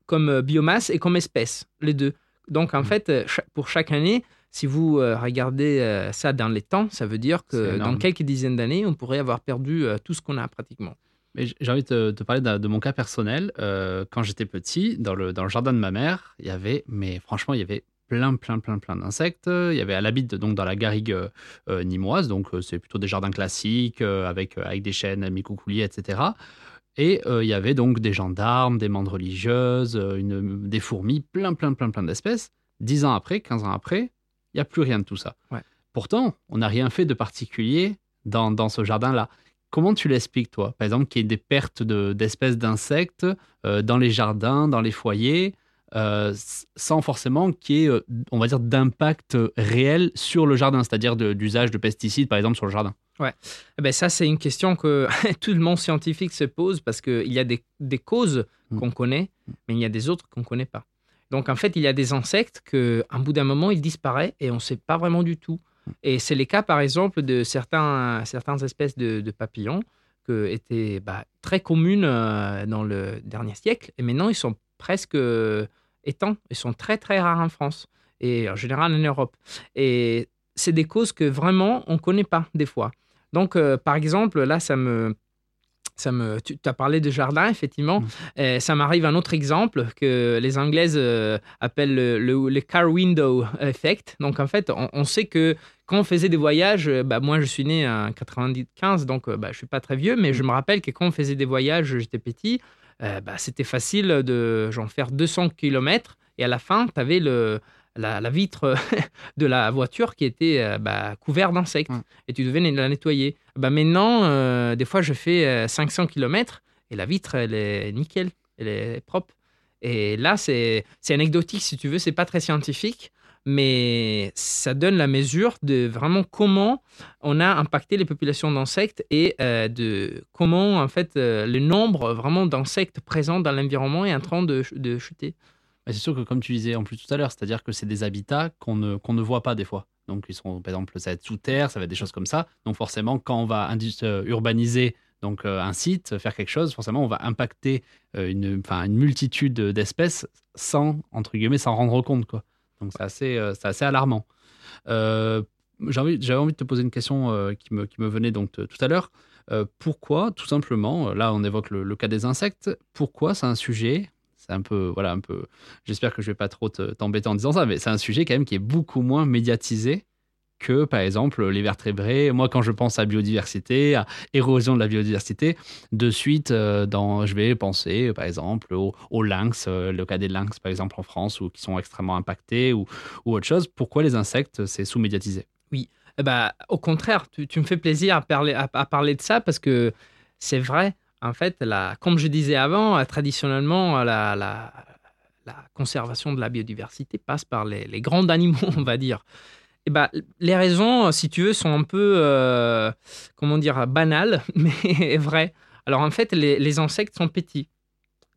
C: comme euh, biomasse et comme espèce, les deux. Donc, en
B: Mhm.
C: fait, pour chaque année, si vous regardez ça dans les temps, ça veut dire que dans quelques dizaines d'années, on pourrait avoir perdu tout ce qu'on a pratiquement.
B: J'ai envie de te, parler de, de mon cas personnel. Euh, quand j'étais petit, dans le, dans le jardin de ma mère, il y avait, mais franchement, il y avait plein, plein, plein, plein d'insectes. Il y avait, elle habite donc dans la garrigue euh, euh, nimoise, donc euh, c'est plutôt des jardins classiques euh, avec, avec des chênes, micoucouliers, etc. Et il y avait donc des gendarmes, des mandes religieuses, une, des fourmis, plein, plein, plein, plein d'espèces. Dix ans après, 15 ans après, il n'y a plus rien de tout ça.
C: Ouais.
B: Pourtant, on n'a rien fait de particulier dans, dans ce jardin-là. Comment tu l'expliques, toi? Par exemple, qu'il y ait des pertes de- d'espèces d'insectes euh, dans les jardins, dans les foyers, euh, sans forcément qu'il y ait, euh, on va dire, d'impact réel sur le jardin, c'est-à-dire d'usage de pesticides, par exemple, sur le jardin?
C: Eh ben, ça, c'est une question que (laughs) tout le monde scientifique se pose parce qu'il y a des, des causes
B: Mm.
C: qu'on connaît, mais il y a des autres qu'on ne connaît pas. Donc, en fait, il y a des insectes qu'à un bout d'un moment, ils disparaissent et on ne sait pas vraiment du tout. Et c'est le cas, par exemple, de certains, certaines espèces de, de papillons qui étaient bah, très communes euh, dans le dernier siècle et maintenant, ils sont presque euh, éteints. Ils sont très, très rares en France et en général en Europe. Et c'est des causes que vraiment, on ne connaît pas des fois. Donc, euh, par exemple, là, ça me. Ça me, tu as parlé de jardin, effectivement.
B: Mm.
C: Euh, ça m'arrive un autre exemple que les Anglaises euh, appellent le, le- le car window effect. Donc, en fait, on, on sait que quand on faisait des voyages, euh, bah, moi, je suis né en 95, donc euh, bah, je ne suis pas très vieux, mais je me rappelle que quand on faisait des voyages, j'étais petit, euh, bah, c'était facile de genre, faire 200 km et à la fin, tu avais le, la, la vitre (laughs) de la voiture qui était euh, bah, couverte d'insectes et tu devais la nettoyer. Bah, maintenant, euh, des fois, je fais euh, 500 km et la vitre, elle est nickel, elle est propre. Et là, c'est c'est anecdotique si tu veux, c'est pas très scientifique, mais ça donne la mesure de vraiment comment on a impacté les populations d'insectes et euh, de comment en fait euh, le nombre vraiment d'insectes présents dans l'environnement est en train de, de chuter.
B: C'est sûr que, comme tu disais en plus tout à l'heure, c'est-à-dire que c'est des habitats qu'on ne, qu'on ne voit pas des fois. Donc, ils sont, par exemple, ça va être sous terre, ça va être des choses comme ça. Donc, forcément, quand on va euh, urbaniser Donc euh, un site, faire quelque chose, forcément, on va impacter une, une multitude d'espèces sans, entre guillemets, s'en rendre compte. Quoi. Donc c'est assez, euh, assez alarmant. Euh, J'avais envie de te poser une question euh, qui, me, qui me venait donc tout à l'heure. Pourquoi, tout simplement, là on évoque le, le cas des insectes, pourquoi c'est un sujet, c'est un peu, voilà, un peu, j'espère que je vais pas trop te- t'embêter en disant ça, mais c'est un sujet quand même qui est beaucoup moins médiatisé que par exemple les vertébrés. Moi, quand je pense à biodiversité, à érosion de la biodiversité, de suite, euh, dans, je vais penser par exemple au, au lynx, euh, le cas des lynx par exemple en France, ou qui sont extrêmement impactés, ou, ou autre chose. Pourquoi les insectes, c'est sous-médiatisé?
C: Eh ben, au contraire, tu, me fais plaisir à parler, à, parler de ça parce que c'est vrai. En fait, comme je disais avant, euh, traditionnellement, la, conservation de la biodiversité passe par les grands (laughs) animaux, on va dire. Eh ben, les raisons, si tu veux, sont un peu, euh, comment dire, banales, (laughs) mais vraies. Alors en fait, les, insectes sont petits.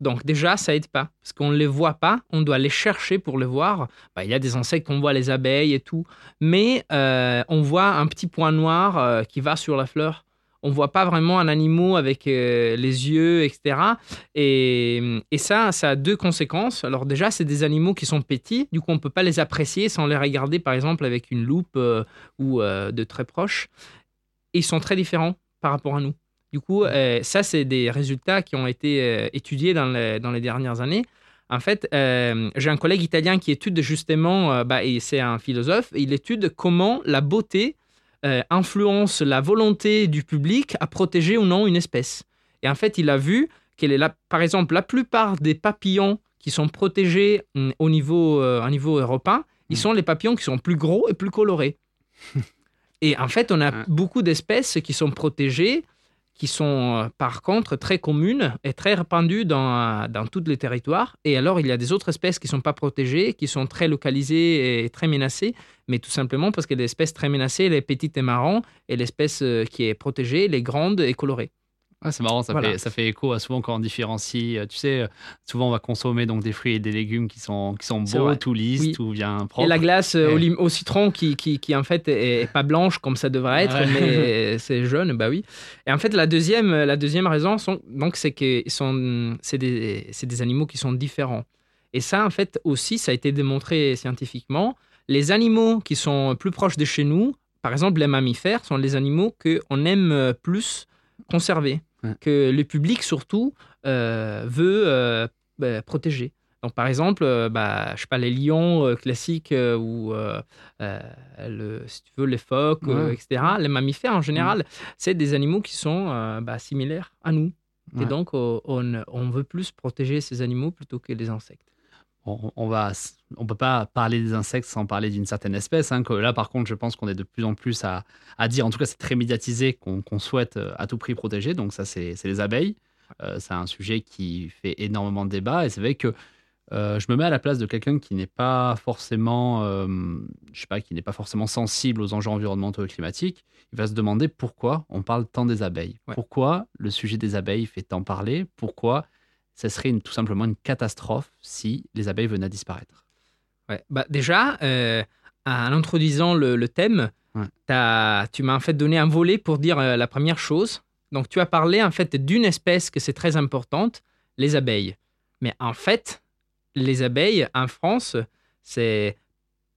C: Donc déjà, ça aide pas, parce qu'on ne les voit pas, on doit les chercher pour les voir. Bah, Il y a des insectes, on voit les abeilles et tout, mais euh, on voit un petit point noir euh, qui va sur la fleur. On voit pas vraiment un animal avec euh, les yeux, etc. Et, et ça, ça a deux conséquences. Alors déjà, c'est des animaux qui sont petits, du coup, on peut pas les apprécier sans les regarder, par exemple, avec une loupe euh, ou euh, de très proche. Et ils sont très différents par rapport à nous. Du coup, ça, c'est des résultats qui ont été étudiés dans les, dans les dernières années. En fait, euh, j'ai un collègue italien qui étude justement, euh, bah, et c'est un philosophe, il étude comment la beauté euh, influence la volonté du public à protéger ou non une espèce. Et en fait, il a vu là, par exemple, la plupart des papillons qui sont protégés hum, au niveau, euh, au niveau européen, ils sont les papillons qui sont plus gros et plus colorés. (laughs) et en fait, on a
B: Ouais.
C: beaucoup d'espèces qui sont protégées, qui sont euh, par contre très communes et très répandues dans, dans tous les territoires. Et alors, il y a des autres espèces qui ne sont pas protégées, qui sont très localisées et très menacées, mais tout simplement parce que l'espèce très menacée, elle est petite et marron, et l'espèce euh, qui est protégée, elle est grande et colorée.
B: Ouais, c'est marrant, ça,
C: Voilà.
B: fait, ça fait écho à souvent quand on différencie. euh, Tu sais, euh, souvent on va consommer donc des fruits et des légumes qui sont, qui sont beaux,
C: vrai.
B: tout lisses,
C: Oui.
B: tout bien propre.
C: Et la glace euh, au,
B: Ouais.
C: lim- au citron qui, qui, qui, en fait est, pas blanche comme ça devrait être,
B: Ouais.
C: mais (laughs) c'est jaune, bah oui. Et en fait la deuxième, la deuxième raison, sont, donc c'est que sont, c'est des, c'est des animaux qui sont différents. Et ça en fait aussi, ça a été démontré scientifiquement. Les animaux qui sont plus proches de chez nous, par exemple les mammifères, sont les animaux qu'on aime plus conserver,
B: Ouais.
C: que le public surtout euh, veut euh, bah, protéger. Donc, par exemple, euh, bah, je sais pas, les lions classiques ou, le, si tu veux, les phoques,
B: Ouais.
C: etc. Les mammifères, en général, c'est des animaux qui sont bah, similaires à nous. Et donc, on, on veut plus protéger ces animaux plutôt que les insectes.
B: On, on va, on peut pas parler des insectes sans parler d'une certaine espèce. hein, que là, par contre, je pense qu'on est de plus en plus à, à dire, en tout cas, c'est très médiatisé qu'on souhaite euh, à tout prix protéger. Donc ça, c'est les abeilles. Euh, c'est un sujet qui fait énormément de débats et c'est vrai que euh, je me mets à la place de quelqu'un qui n'est pas forcément, euh, je sais pas, qui n'est pas forcément sensible aux enjeux environnementaux et climatiques. Il va se demander pourquoi on parle tant des abeilles.
C: Ouais.
B: Pourquoi le sujet des abeilles fait tant parler? Pourquoi ce serait une- tout simplement une catastrophe si les abeilles venaient à disparaître.
C: Ouais. Bah, déjà, euh, en introduisant le, le thème,
B: Ouais.
C: tu m'as en fait donné un volet pour dire euh, la première chose. Donc, tu as parlé en fait d'une espèce que c'est très importante, les abeilles. Mais en fait, les abeilles en France, c'est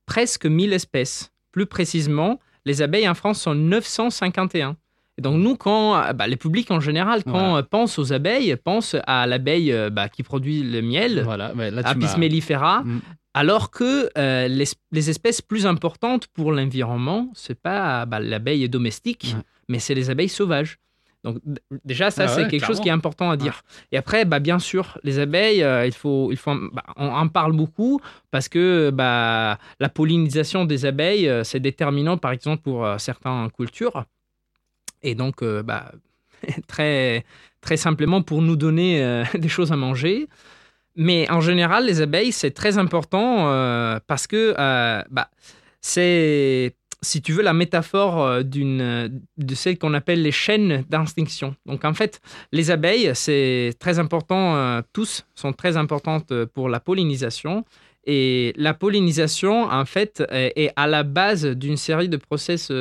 C: presque 1000 espèces. Plus précisément, les abeilles en France sont 951. Et donc nous, quand euh, bah, les publics en général, quand
B: Ouais.
C: euh, pensent aux abeilles, pensent à l'abeille euh, bah, qui produit le miel,
B: Voilà, ouais, là,
C: Apis mellifera,
B: Mm.
C: alors que euh, les, les espèces plus importantes pour l'environnement, c'est pas bah, l'abeille domestique,
B: Ouais.
C: mais c'est les abeilles sauvages. Donc déjà, ça,
B: Ah
C: c'est
B: ouais,
C: quelque chose qui est important à dire. Et après, bah, bien sûr, les abeilles, euh, il faut, il faut, bah, on en parle beaucoup parce que bah, la pollinisation des abeilles, euh, c'est déterminant, par exemple, pour euh, certaines cultures. Et donc, euh, bah, (laughs) très, très simplement, pour nous donner euh, (laughs) des choses à manger. Mais en général, les abeilles, c'est très important euh, parce que bah, c'est, si tu veux, la métaphore d'une, de celle qu'on appelle les chaînes d'extinction. Donc en fait, les abeilles, c'est très important, tous sont très importantes pour la pollinisation. Et la pollinisation, en fait, est, est à la base d'une série de process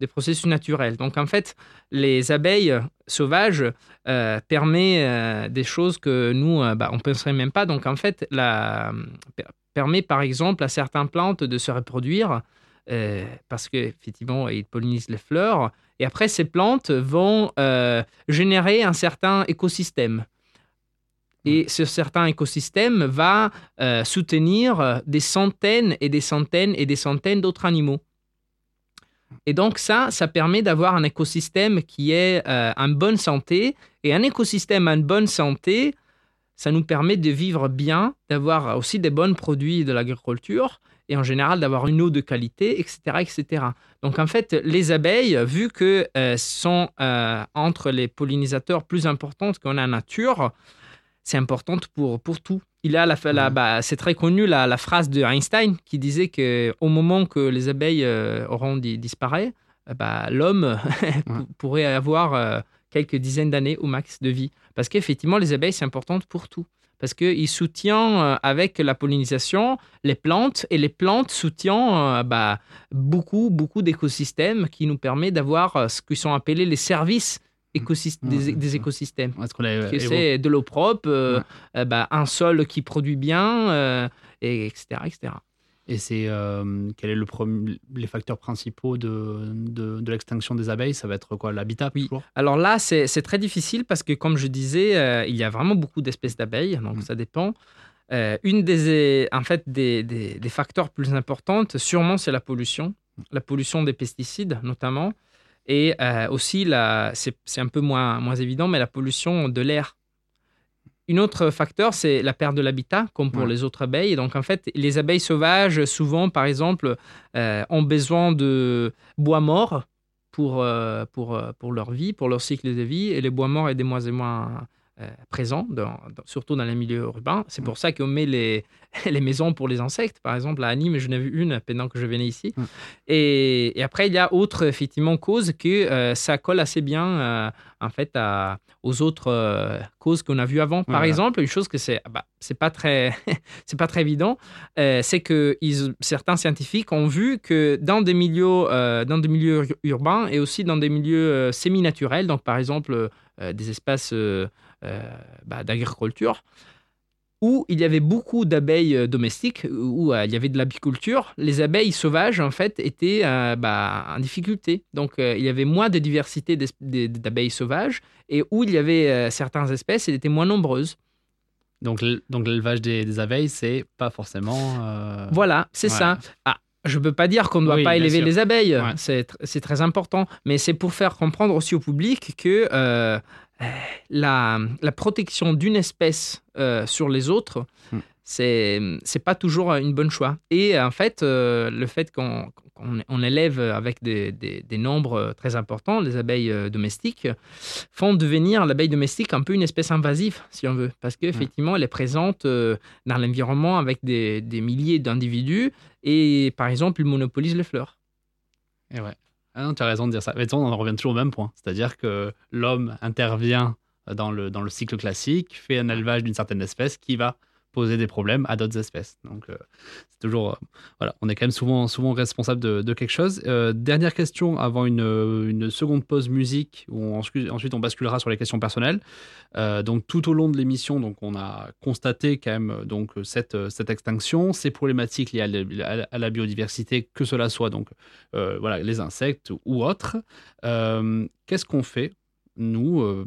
C: des processus naturels. Donc en fait, les abeilles sauvages euh, permet euh, des choses que nous, euh, bah, on ne penserait même pas. Donc en fait, la, per- permet par exemple à certaines plantes de se reproduire euh, parce qu'effectivement, ils pollinisent les fleurs. Et après, ces plantes vont euh, générer un certain écosystème. Et ce certain écosystème va soutenir des centaines et des centaines et des centaines d'autres animaux. Et donc ça, ça permet d'avoir un écosystème qui est euh, en bonne santé. Et un écosystème en bonne santé, ça nous permet de vivre bien, d'avoir aussi des bons produits de l'agriculture et en général d'avoir une eau de qualité, etc., etc. Donc en fait, les abeilles, vu que euh, sont euh, entre les pollinisateurs plus importantes qu'on a en nature, c'est important pour, pour tout. Il a la, la- bah, c'est très connu la, la phrase de Einstein qui disait que au moment que les abeilles euh, auront di- disparu, euh, bah, l'homme (laughs)
B: Ouais.
C: pourrait avoir euh, quelques dizaines d'années au max de vie. Parce qu'effectivement, les abeilles, c'est important pour tout. Parce qu'ils soutiennent avec la pollinisation les plantes et les plantes soutiennent bah, beaucoup, beaucoup d'écosystèmes qui nous permettent d'avoir ce qui sont appelés les services écosysté-
B: Ouais,
C: des, des écosystèmes.
B: Évoqué
C: c'est de l'eau propre, euh,
B: Ouais.
C: euh, bah, un sol qui produit bien, euh, et etc., etc.
B: Et c'est euh, quel est le les facteurs principaux de, de, de l'extinction des abeilles? Ça va être quoi L'habitat
C: Oui. Alors là, c'est très difficile parce que, comme je disais, euh, il y a vraiment beaucoup d'espèces d'abeilles, donc
B: Mm.
C: ça dépend. Euh, une des, en fait, des, des- des facteurs plus importants, sûrement, c'est la pollution, la pollution des pesticides notamment, et euh, aussi, c'est un peu moins, moins évident, mais la pollution de l'air. Un autre facteur, c'est la perte de l'habitat, comme pour
B: Ouais.
C: les autres abeilles. Donc, en fait, les abeilles sauvages, souvent, par exemple, euh, ont besoin de bois mort pour, euh, pour, euh, pour leur vie, pour leur cycle de vie. Et les bois morts est de moins en moins présent, dans- dans- surtout dans les milieux urbains. C'est pour ça qu'on met les, (laughs) les maisons pour les insectes. Par exemple, à Nîmes, je n'ai vu une pendant que je venais ici.
B: Mm.
C: Et, et après, il y a autre, effectivement, cause que euh, ça colle assez bien, euh, en fait, à- aux autres euh, causes qu'on a vues avant. Par
B: voilà.
C: exemple, une chose que c'est bah, c'est pas très (laughs) c'est pas très évident, euh, c'est que ils- certains scientifiques ont vu que dans des milieux euh, dans des milieux ur- urbains et aussi dans des milieux euh, semi-naturels, donc par exemple euh, des espaces euh, euh, bah, d'agriculture, où il y avait beaucoup d'abeilles euh, domestiques, où euh, il y avait de l'apiculture, les abeilles sauvages, en fait, étaient euh, bah, en difficulté. Donc, euh, il y avait moins de diversité d'abeilles sauvages, et où il y avait euh, certaines espèces, elles étaient moins nombreuses.
B: Donc, donc l'élevage des, des abeilles, c'est pas forcément. euh,
C: Voilà, c'est
B: ouais.
C: ça. Ah, je ne peux pas dire qu'on ne doit
B: Oui,
C: pas élever
B: sûr.
C: les abeilles,
B: Ouais.
C: c'est tr- c'est très important, mais c'est pour faire comprendre aussi au public que euh, euh, la, la protection d'une espèce euh, sur les autres,
B: Hmm.
C: c'est c'est pas toujours une bonne choix. Et en fait, euh, le fait qu'on qu'on- on élève avec des, des- des nombres très importants les abeilles euh, domestiques font devenir l'abeille domestique un peu une espèce invasive, si on veut, parce qu'effectivement, elle est présente euh, dans l'environnement avec des, des milliers d'individus et, par exemple, il monopolise les fleurs.
B: Et ouais. Ah non, tu as raison de dire ça. Mais sais, on en revient toujours au même point. C'est-à-dire que l'homme intervient dans le, dans le cycle classique, fait un élevage d'une certaine espèce qui va poser des problèmes à d'autres espèces. Donc, euh, c'est toujours. euh, voilà, on est quand même souvent, souvent responsable de, quelque chose. Euh, dernière question avant une, une seconde pause musique où ensuite on basculera sur les questions personnelles. Donc, tout au long de l'émission, donc on a constaté quand même donc cette, cette extinction, ces problématiques liées à la, à la biodiversité, que cela soit donc voilà, les insectes ou autres. Qu'est-ce qu'on fait, nous, euh,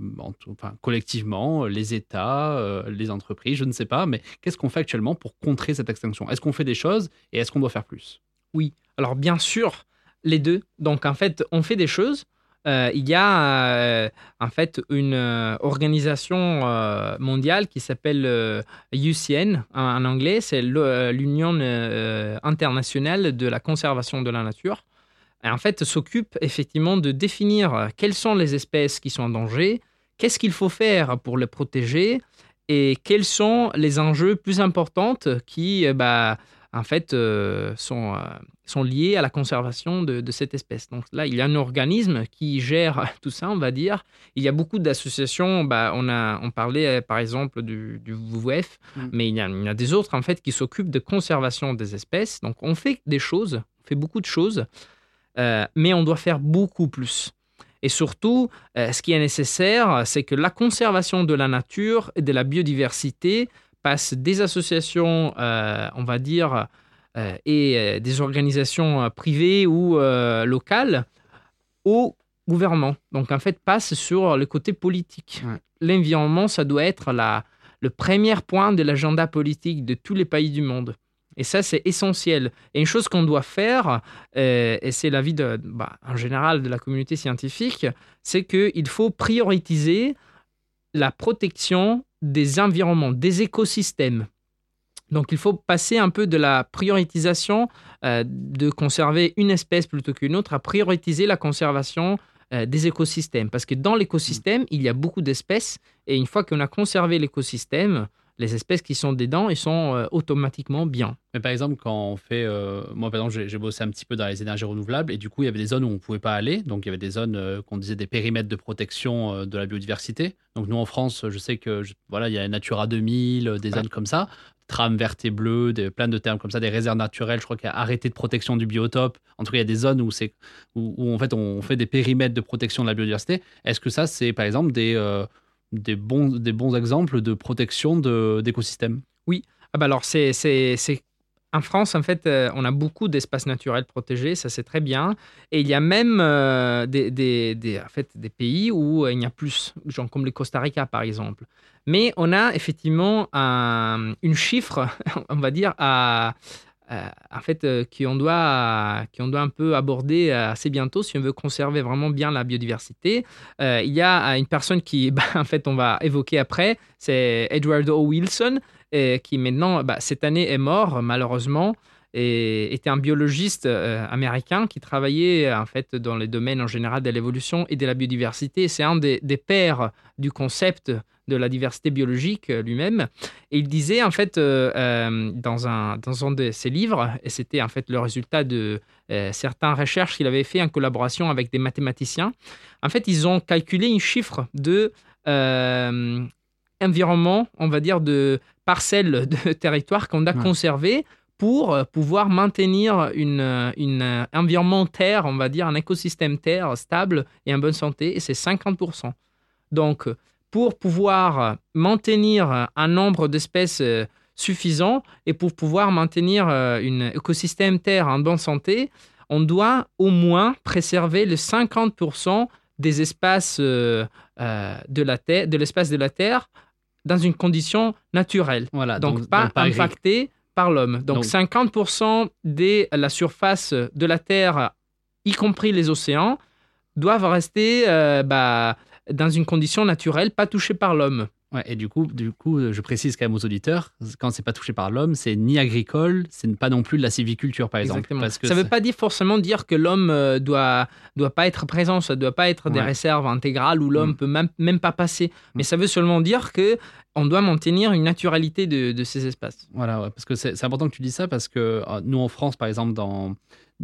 B: enfin, collectivement, les États, euh, les entreprises, je ne sais pas, mais qu'est-ce qu'on fait actuellement pour contrer cette extinction? Est-ce qu'on fait des choses et est-ce qu'on doit faire plus?
C: Oui, alors bien sûr, les deux. Donc en fait, on fait des choses. Euh, il y a euh, en fait une euh, organisation euh, mondiale qui s'appelle euh, UCN en, anglais, c'est euh, l'Union euh, internationale de la conservation de la nature. En fait, s'occupe effectivement de définir euh, quelles sont les espèces qui sont en danger, qu'est-ce qu'il faut faire pour les protéger et quels sont les enjeux plus importants qui, euh, bah, en fait, euh, sont, euh, sont liés à la conservation de, de cette espèce. Donc là, il y a un organisme qui gère (laughs) tout ça, on va dire. Il y a beaucoup d'associations. Bah, on, a, on parlait par exemple du, du WWF,
B: Mm.
C: mais il y, a, il y a des autres en fait qui s'occupent de conservation des espèces. Donc on fait des choses, on fait beaucoup de choses. Euh, mais on doit faire beaucoup plus. Et surtout, euh, ce qui est nécessaire, c'est que la conservation de la nature et de la biodiversité passe des associations, euh, on va dire, et des organisations privées ou locales au gouvernement. Donc en fait, passe sur le côté politique.
B: Ouais.
C: L'environnement, ça doit être la, le premier point de l'agenda politique de tous les pays du monde. Et ça, c'est essentiel. Et une chose qu'on doit faire, euh, et c'est l'avis bah, en général de la communauté scientifique, c'est qu'il faut prioriser la protection des environnements, des écosystèmes. Donc il faut passer un peu de la prioritisation euh, de conserver une espèce plutôt qu'une autre à prioriser la conservation euh, des écosystèmes. Parce que dans l'écosystème, il y a beaucoup d'espèces et une fois qu'on a conservé l'écosystème, les espèces qui sont dedans, elles sont euh, automatiquement bien.
B: Mais par exemple, quand on fait. euh, moi, par exemple, j'ai- bossé un petit peu dans les énergies renouvelables et du coup, il y avait des zones où on ne pouvait pas aller. Donc, il y avait des zones euh, qu'on disait des périmètres de protection de la biodiversité. Donc, nous, en France, je sais que je- voilà, il y a Natura 2000, euh, des
C: Ouais.
B: zones comme ça. Trame verte et bleue, des, plein de termes comme ça, des réserves naturelles. Je crois qu'il y a arrêté de protection du biotope. En tout cas, il y a des zones où, où, où, en fait, on fait des périmètres de protection de la biodiversité. Est-ce que ça, c'est par exemple des, des, bons, des bons exemples de protection d'écosystèmes
C: Ah bah alors, c'est, En France, en fait, euh, on a beaucoup d'espaces naturels protégés, ça c'est très bien. Et il y a même euh, des, des, en fait, des pays où euh, il y a plus, genre comme le Costa Rica par exemple. Mais on a effectivement un, une chiffre, (laughs) on va dire, à- en fait, euh, qu'on doit, qu'on doit un peu aborder assez bientôt si on veut conserver vraiment bien la biodiversité. Euh, il y a une personne qui, (laughs) bah, en fait, on va évoquer après, c'est Edward O. Wilson, euh, qui maintenant, bah, cette année, est mort, malheureusement, et était un biologiste euh, américain qui travaillait en fait dans les domaines en général de l'évolution et de la biodiversité. C'est un des pères du concept de la diversité biologique euh, lui-même. Et il disait en fait euh, euh, dans, un, dans un de ses livres, et c'était en fait le résultat de euh, certaines recherches qu'il avait fait en collaboration avec des mathématiciens, en fait ils ont calculé un chiffre de euh, environnement, on va dire, de parcelles de (laughs) territoire qu'on a
B: Ouais.
C: conservé pour pouvoir maintenir une, une environnement terre, on va dire, un écosystème terre stable et en bonne santé, et c'est 50%. Donc, pour pouvoir maintenir un nombre d'espèces euh, suffisant et pour pouvoir maintenir euh, un écosystème terre en bonne santé, on doit au moins préserver le 50% des espaces euh, de la terre, de l'espace de la Terre dans une condition naturelle.
B: Voilà,
C: Donc, pas
B: pas agri-
C: impacté par l'homme. Donc,
B: Donc-
C: 50% de la surface de la Terre, y compris les océans, doivent rester euh, bah, dans une condition naturelle, pas touchée par l'homme.
B: Ouais, et du coup, du coup, je précise quand même aux auditeurs, quand c'est pas touché par l'homme, c'est ni agricole, c'est pas non plus de la civiculture, par exemple.
C: Exactement.
B: Parce que
C: ça ne veut pas dire forcément dire que l'homme euh, doit doit pas être présent, ça doit pas être des
B: Ouais.
C: réserves intégrales où l'homme
B: Mm.
C: peut même, même pas passer. Mais
B: Mm.
C: ça veut seulement dire que on doit maintenir une naturalité de, de ces espaces.
B: Voilà, ouais, parce que c'est important que tu dis ça, parce que euh, nous, en France, par exemple, dans...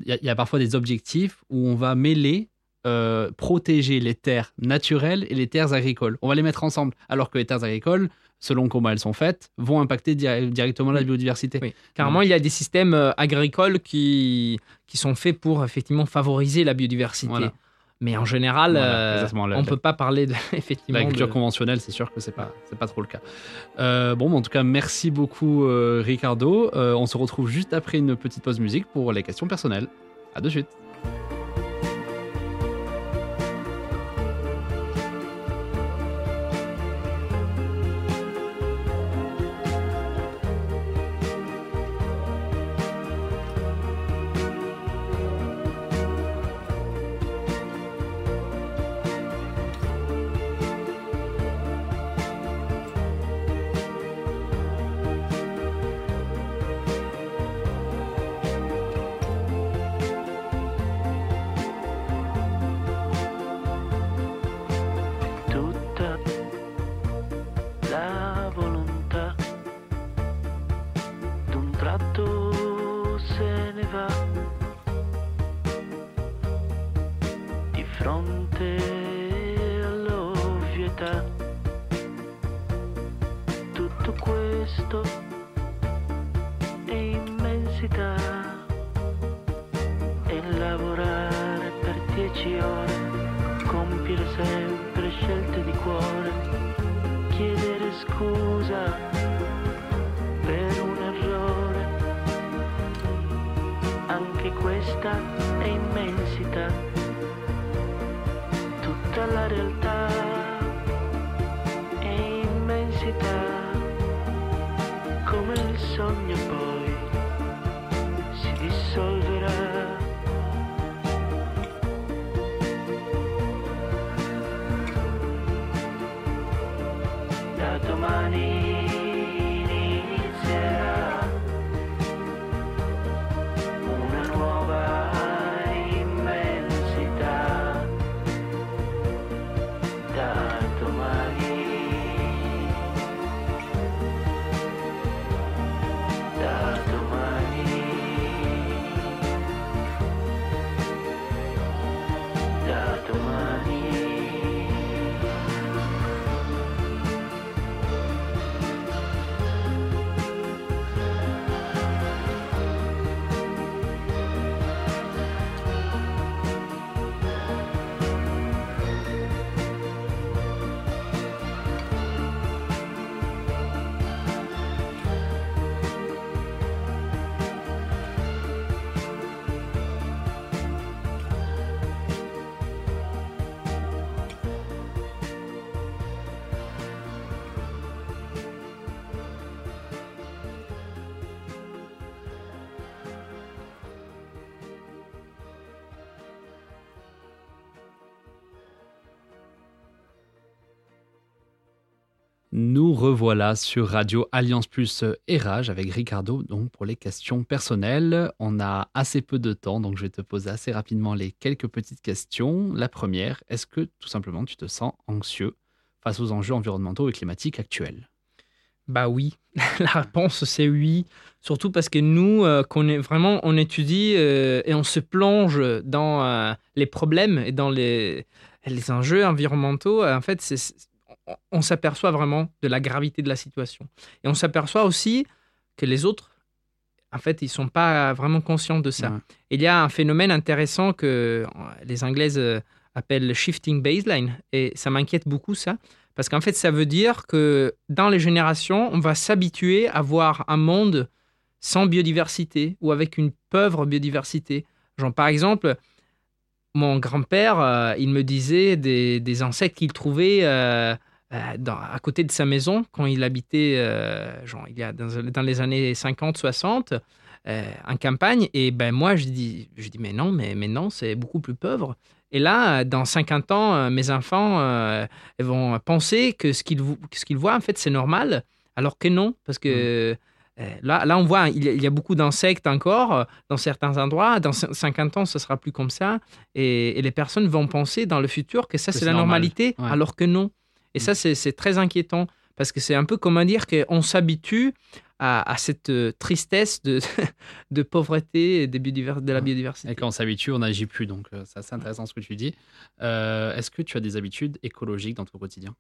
B: il y, y a parfois des objectifs où on va mêler, euh, protéger les terres naturelles et les terres agricoles. On va les mettre ensemble, alors que les terres agricoles, selon comment elles sont faites, vont impacter di- directement la biodiversité.
C: Oui. Carrément, il y a des systèmes euh, agricoles qui, qui sont faits pour effectivement favoriser la biodiversité.
B: Voilà.
C: Mais en général,
B: Voilà,
C: euh, on ne peut pas parler de, (laughs) effectivement.
B: L'agriculture
C: de-
B: conventionnelle, c'est sûr que c'est pas, c'est pas trop le cas. Euh, bon, en tout cas, merci beaucoup, euh, Ricardo. On se retrouve juste après une petite pause musique pour les questions personnelles. À de suite.
H: Fronte all'ovvietà tutto questo è immensità e lavorare ore, compiere sempre scelte di cuore, chiedere scusa per un errore. Anche questa è immensità, la realtà è immensità, come il sogno poi
B: Nous revoilà sur Radio Alliance Plus et Rage avec Ricardo donc pour les questions personnelles. On a assez peu de temps donc je vais te poser assez rapidement les quelques petites questions. La première, est-ce que tout simplement tu te sens anxieux face aux enjeux environnementaux et climatiques actuels?
C: Bah oui, (laughs) la réponse c'est oui. Surtout parce que nous, euh, qu'on est vraiment, on étudie euh, et on se plonge dans euh, les problèmes et dans les, les enjeux environnementaux. En fait, c'est, on- s'aperçoit vraiment de la gravité de la situation. Et on s'aperçoit aussi que les autres, en fait, ils sont pas vraiment conscients de ça.
B: Ouais.
C: Il y a un phénomène intéressant que euh, les Anglaises euh, appellent le shifting baseline. Et ça m'inquiète beaucoup, ça. Parce qu'en fait, ça veut dire que dans les générations, on va s'habituer à voir un monde sans biodiversité ou avec une pauvre biodiversité. Genre, par exemple, mon grand-père, euh, il me disait des, des insectes qu'il trouvait euh, dans- à côté de sa maison quand il habitait euh, genre, il y a dans, dans les années 50-60 euh, en campagne. Et ben moi, je dis, je dis mais non, mais, mais non, c'est beaucoup plus pauvre. Et là, dans 50 ans, euh, mes enfants euh, vont penser que ce qu'ils ce voient, en fait, c'est normal, alors que non, parce que euh, là, là, on voit, il y a, il y a beaucoup d'insectes encore euh, dans certains endroits. Dans cin- 50 ans, ce sera plus comme ça. Et, et les personnes vont penser dans le futur que ça, c'est
B: c'est
C: la
B: normal.
C: normalité,
B: Ouais.
C: alors que non. Et ça, c'est c'est très inquiétant, parce que c'est un peu comme à dire qu'on s'habitue à, à cette euh, tristesse de, (laughs) de pauvreté et de la
B: Ouais.
C: biodiversité.
B: Et quand on s'habitue, on n'agit plus. Donc, euh, c'est assez intéressant ce que tu dis. Euh, Est-ce que tu as des habitudes écologiques dans ton quotidien?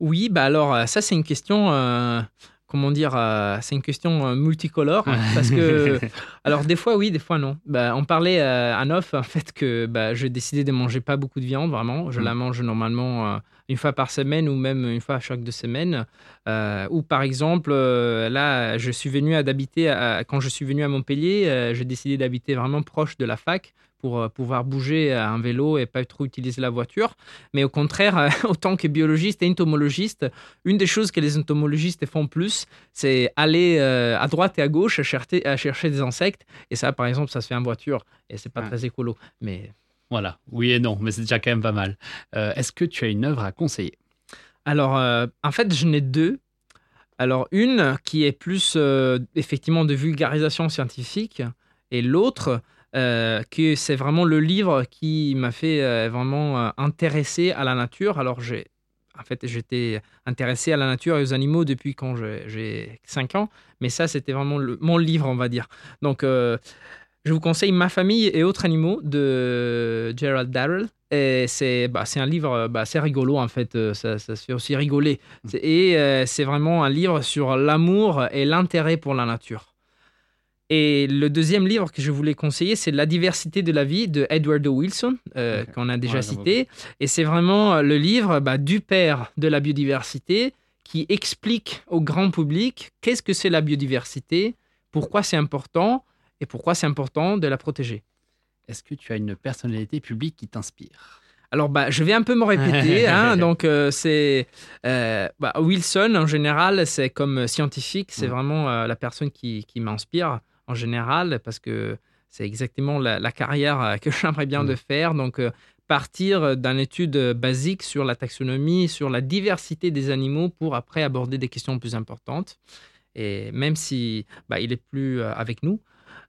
C: Oui, bah alors ça c'est une question, euh, comment dire, euh, c'est une question multicolore parce que, (laughs) alors des fois oui, des fois non. Bah, on parlait à off en fait que bah, j'ai décidé de manger pas beaucoup de viande vraiment. Je
B: Mm.
C: la mange normalement une fois par semaine ou même une fois chaque deux semaines. Euh, ou par exemple, euh, là, je suis venu à d'habiter à- quand je suis venu à Montpellier, euh, j'ai décidé d'habiter vraiment proche de la fac pour pouvoir bouger à un vélo et pas trop utiliser la voiture. Mais au contraire, (laughs) autant que biologiste et entomologiste, une des choses que les entomologistes font plus, c'est aller à droite et à gauche à chercher, à chercher des insectes. Et ça, par exemple, ça se fait en voiture et c'est pas
B: Ouais.
C: très écolo. Mais
B: Voilà, oui et non, mais c'est déjà quand même pas mal. Euh, Est-ce que tu as une œuvre à conseiller?
C: Alors, euh, en fait, j'en ai deux. Alors, une qui est plus euh, effectivement de vulgarisation scientifique et l'autre que c'est vraiment le livre qui m'a fait vraiment intéresser à la nature. Alors, j'ai en fait, j'étais intéressé à la nature et aux animaux depuis quand j'ai- j'ai 5 ans, mais ça, c'était vraiment mon livre, on va dire. Donc, je vous conseille Ma famille et autres animaux de Gerald Darrell. Et c'est bah, un livre, bah, c'est rigolo en fait, euh, ça, ça se fait aussi rigoler. C'est- Et euh, c'est vraiment un livre sur l'amour et l'intérêt pour la nature. Et le deuxième livre que je voulais conseiller, c'est La diversité de la vie de Edward Wilson, euh, qu'on a déjà
B: Ouais,
C: cité. Et c'est vraiment le livre bah, du père de la biodiversité qui explique au grand public qu'est-ce que c'est la biodiversité, pourquoi c'est important et pourquoi c'est important de la protéger?
B: Est-ce que tu as une personnalité publique qui t'inspire?
C: Alors, bah, je vais un peu me répéter. (laughs) hein. donc, euh, c'est euh, bah, Wilson en général, c'est comme scientifique, c'est
B: Mm.
C: vraiment euh, la personne qui, qui m'inspire en général parce que c'est exactement la, la carrière que (laughs) j'aimerais bien
B: Mm.
C: de faire. Donc, partir d'une étude basique sur la taxonomie, sur la diversité des animaux pour après aborder des questions plus importantes. Et même si bah, il est plus avec nous,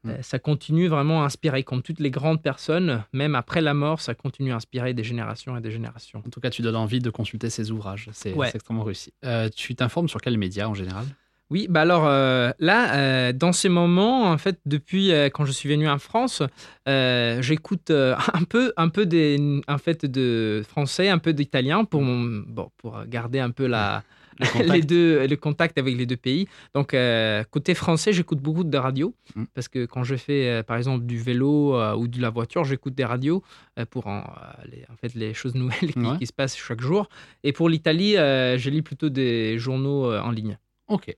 B: Mm.
C: euh, ça continue vraiment à inspirer, comme toutes les grandes personnes, même après la mort, ça continue à inspirer des générations et des générations.
B: En tout cas, tu donnes envie de consulter ses ouvrages. C'est
C: Ouais.
B: extrêmement réussi. Euh, tu t'informes sur quels médias en général?
C: Oui, bah alors euh, là, euh, dans ces moments, en fait, depuis euh, quand je suis venu en France, j'écoute (laughs) un peu, un peu des, en fait, de français, un peu d'italien pour mon, bon, pour garder un peu la,
B: Le (laughs) contact.
C: les deux, le contact avec les deux pays. Donc euh, côté français, j'écoute beaucoup de radio
B: Mm.
C: parce que quand je fais, euh, par exemple, du vélo euh, ou de la voiture, j'écoute des radios pour en, les, en fait les choses nouvelles (laughs) qui,
B: Ouais.
C: qui se passent chaque jour. Et pour l'Italie, je lis plutôt des journaux en ligne.
B: Ok.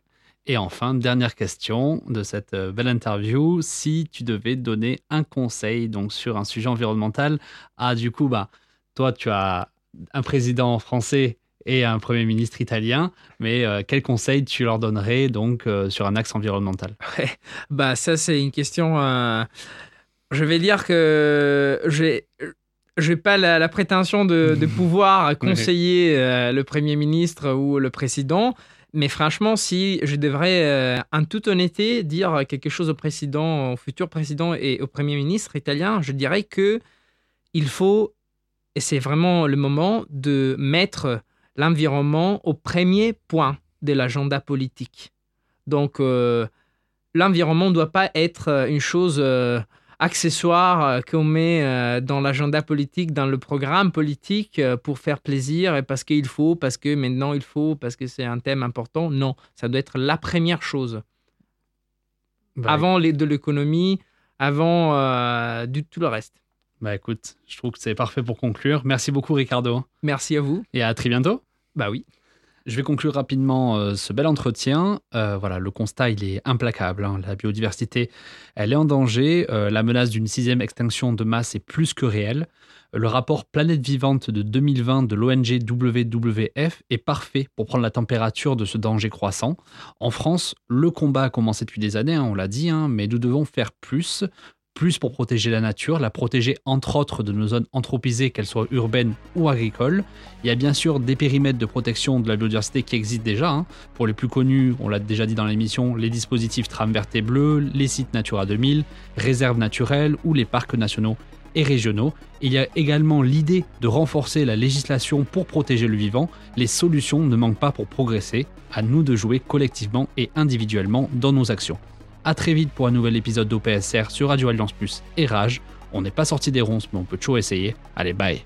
B: Et enfin, dernière question de cette belle interview. Si tu devais donner un conseil donc sur un sujet environnemental, ah du coup, bah, toi, tu as un président français et un premier ministre italien, mais euh, quel conseil tu leur donnerais donc euh, sur un axe environnemental?
C: Bah ça c'est une question. euh, Je vais dire que j'ai j'ai pas la, la prétention de, de (laughs) pouvoir conseiller euh, le premier ministre ou le président, mais franchement si je devrais en toute honnêteté dire quelque chose au président, au futur président et au premier ministre italien, je dirais que il faut et c'est vraiment le moment de mettre l'environnement au premier point de l'agenda politique. Donc euh, l'environnement ne doit pas être euh, une chose euh, accessoire qu'on met euh, dans l'agenda politique, dans le programme politique pour faire plaisir et parce qu'il faut, parce que maintenant il faut, parce que c'est un thème important. Non, ça doit être la première chose.
B: Bah,
C: avant les, de l'économie, avant du, tout le reste.
B: Bah écoute, je trouve que c'est parfait pour conclure. Merci beaucoup Ricardo
C: Merci à vous.
B: et à très bientôt.
C: Bah oui.
B: Je vais conclure rapidement euh, ce bel entretien. Euh, voilà, le constat, il est implacable. hein. La biodiversité, elle est en danger. Euh, la menace d'une sixième extinction de masse est plus que réelle. Le rapport Planète Vivante de 2020 de l'ONG WWF est parfait pour prendre la température de ce danger croissant. En France, le combat a commencé depuis des années, hein, on l'a dit, hein, mais nous devons faire plus. Plus pour protéger la nature, la protéger entre autres de nos zones anthropisées, qu'elles soient urbaines ou agricoles. Il y a bien sûr des périmètres de protection de la biodiversité qui existent déjà. hein. Pour les plus connus, on l'a déjà dit dans l'émission, les dispositifs tram vert et bleu, les sites Natura 2000, réserves naturelles ou les parcs nationaux et régionaux. Il y a également l'idée de renforcer la législation pour protéger le vivant. Les solutions ne manquent pas pour progresser. À nous de jouer collectivement et individuellement dans nos actions. A très vite pour un nouvel épisode d'OPSR sur Radio Alliance Plus et Rage. On n'est pas sorti des ronces, mais on peut toujours essayer. Allez, bye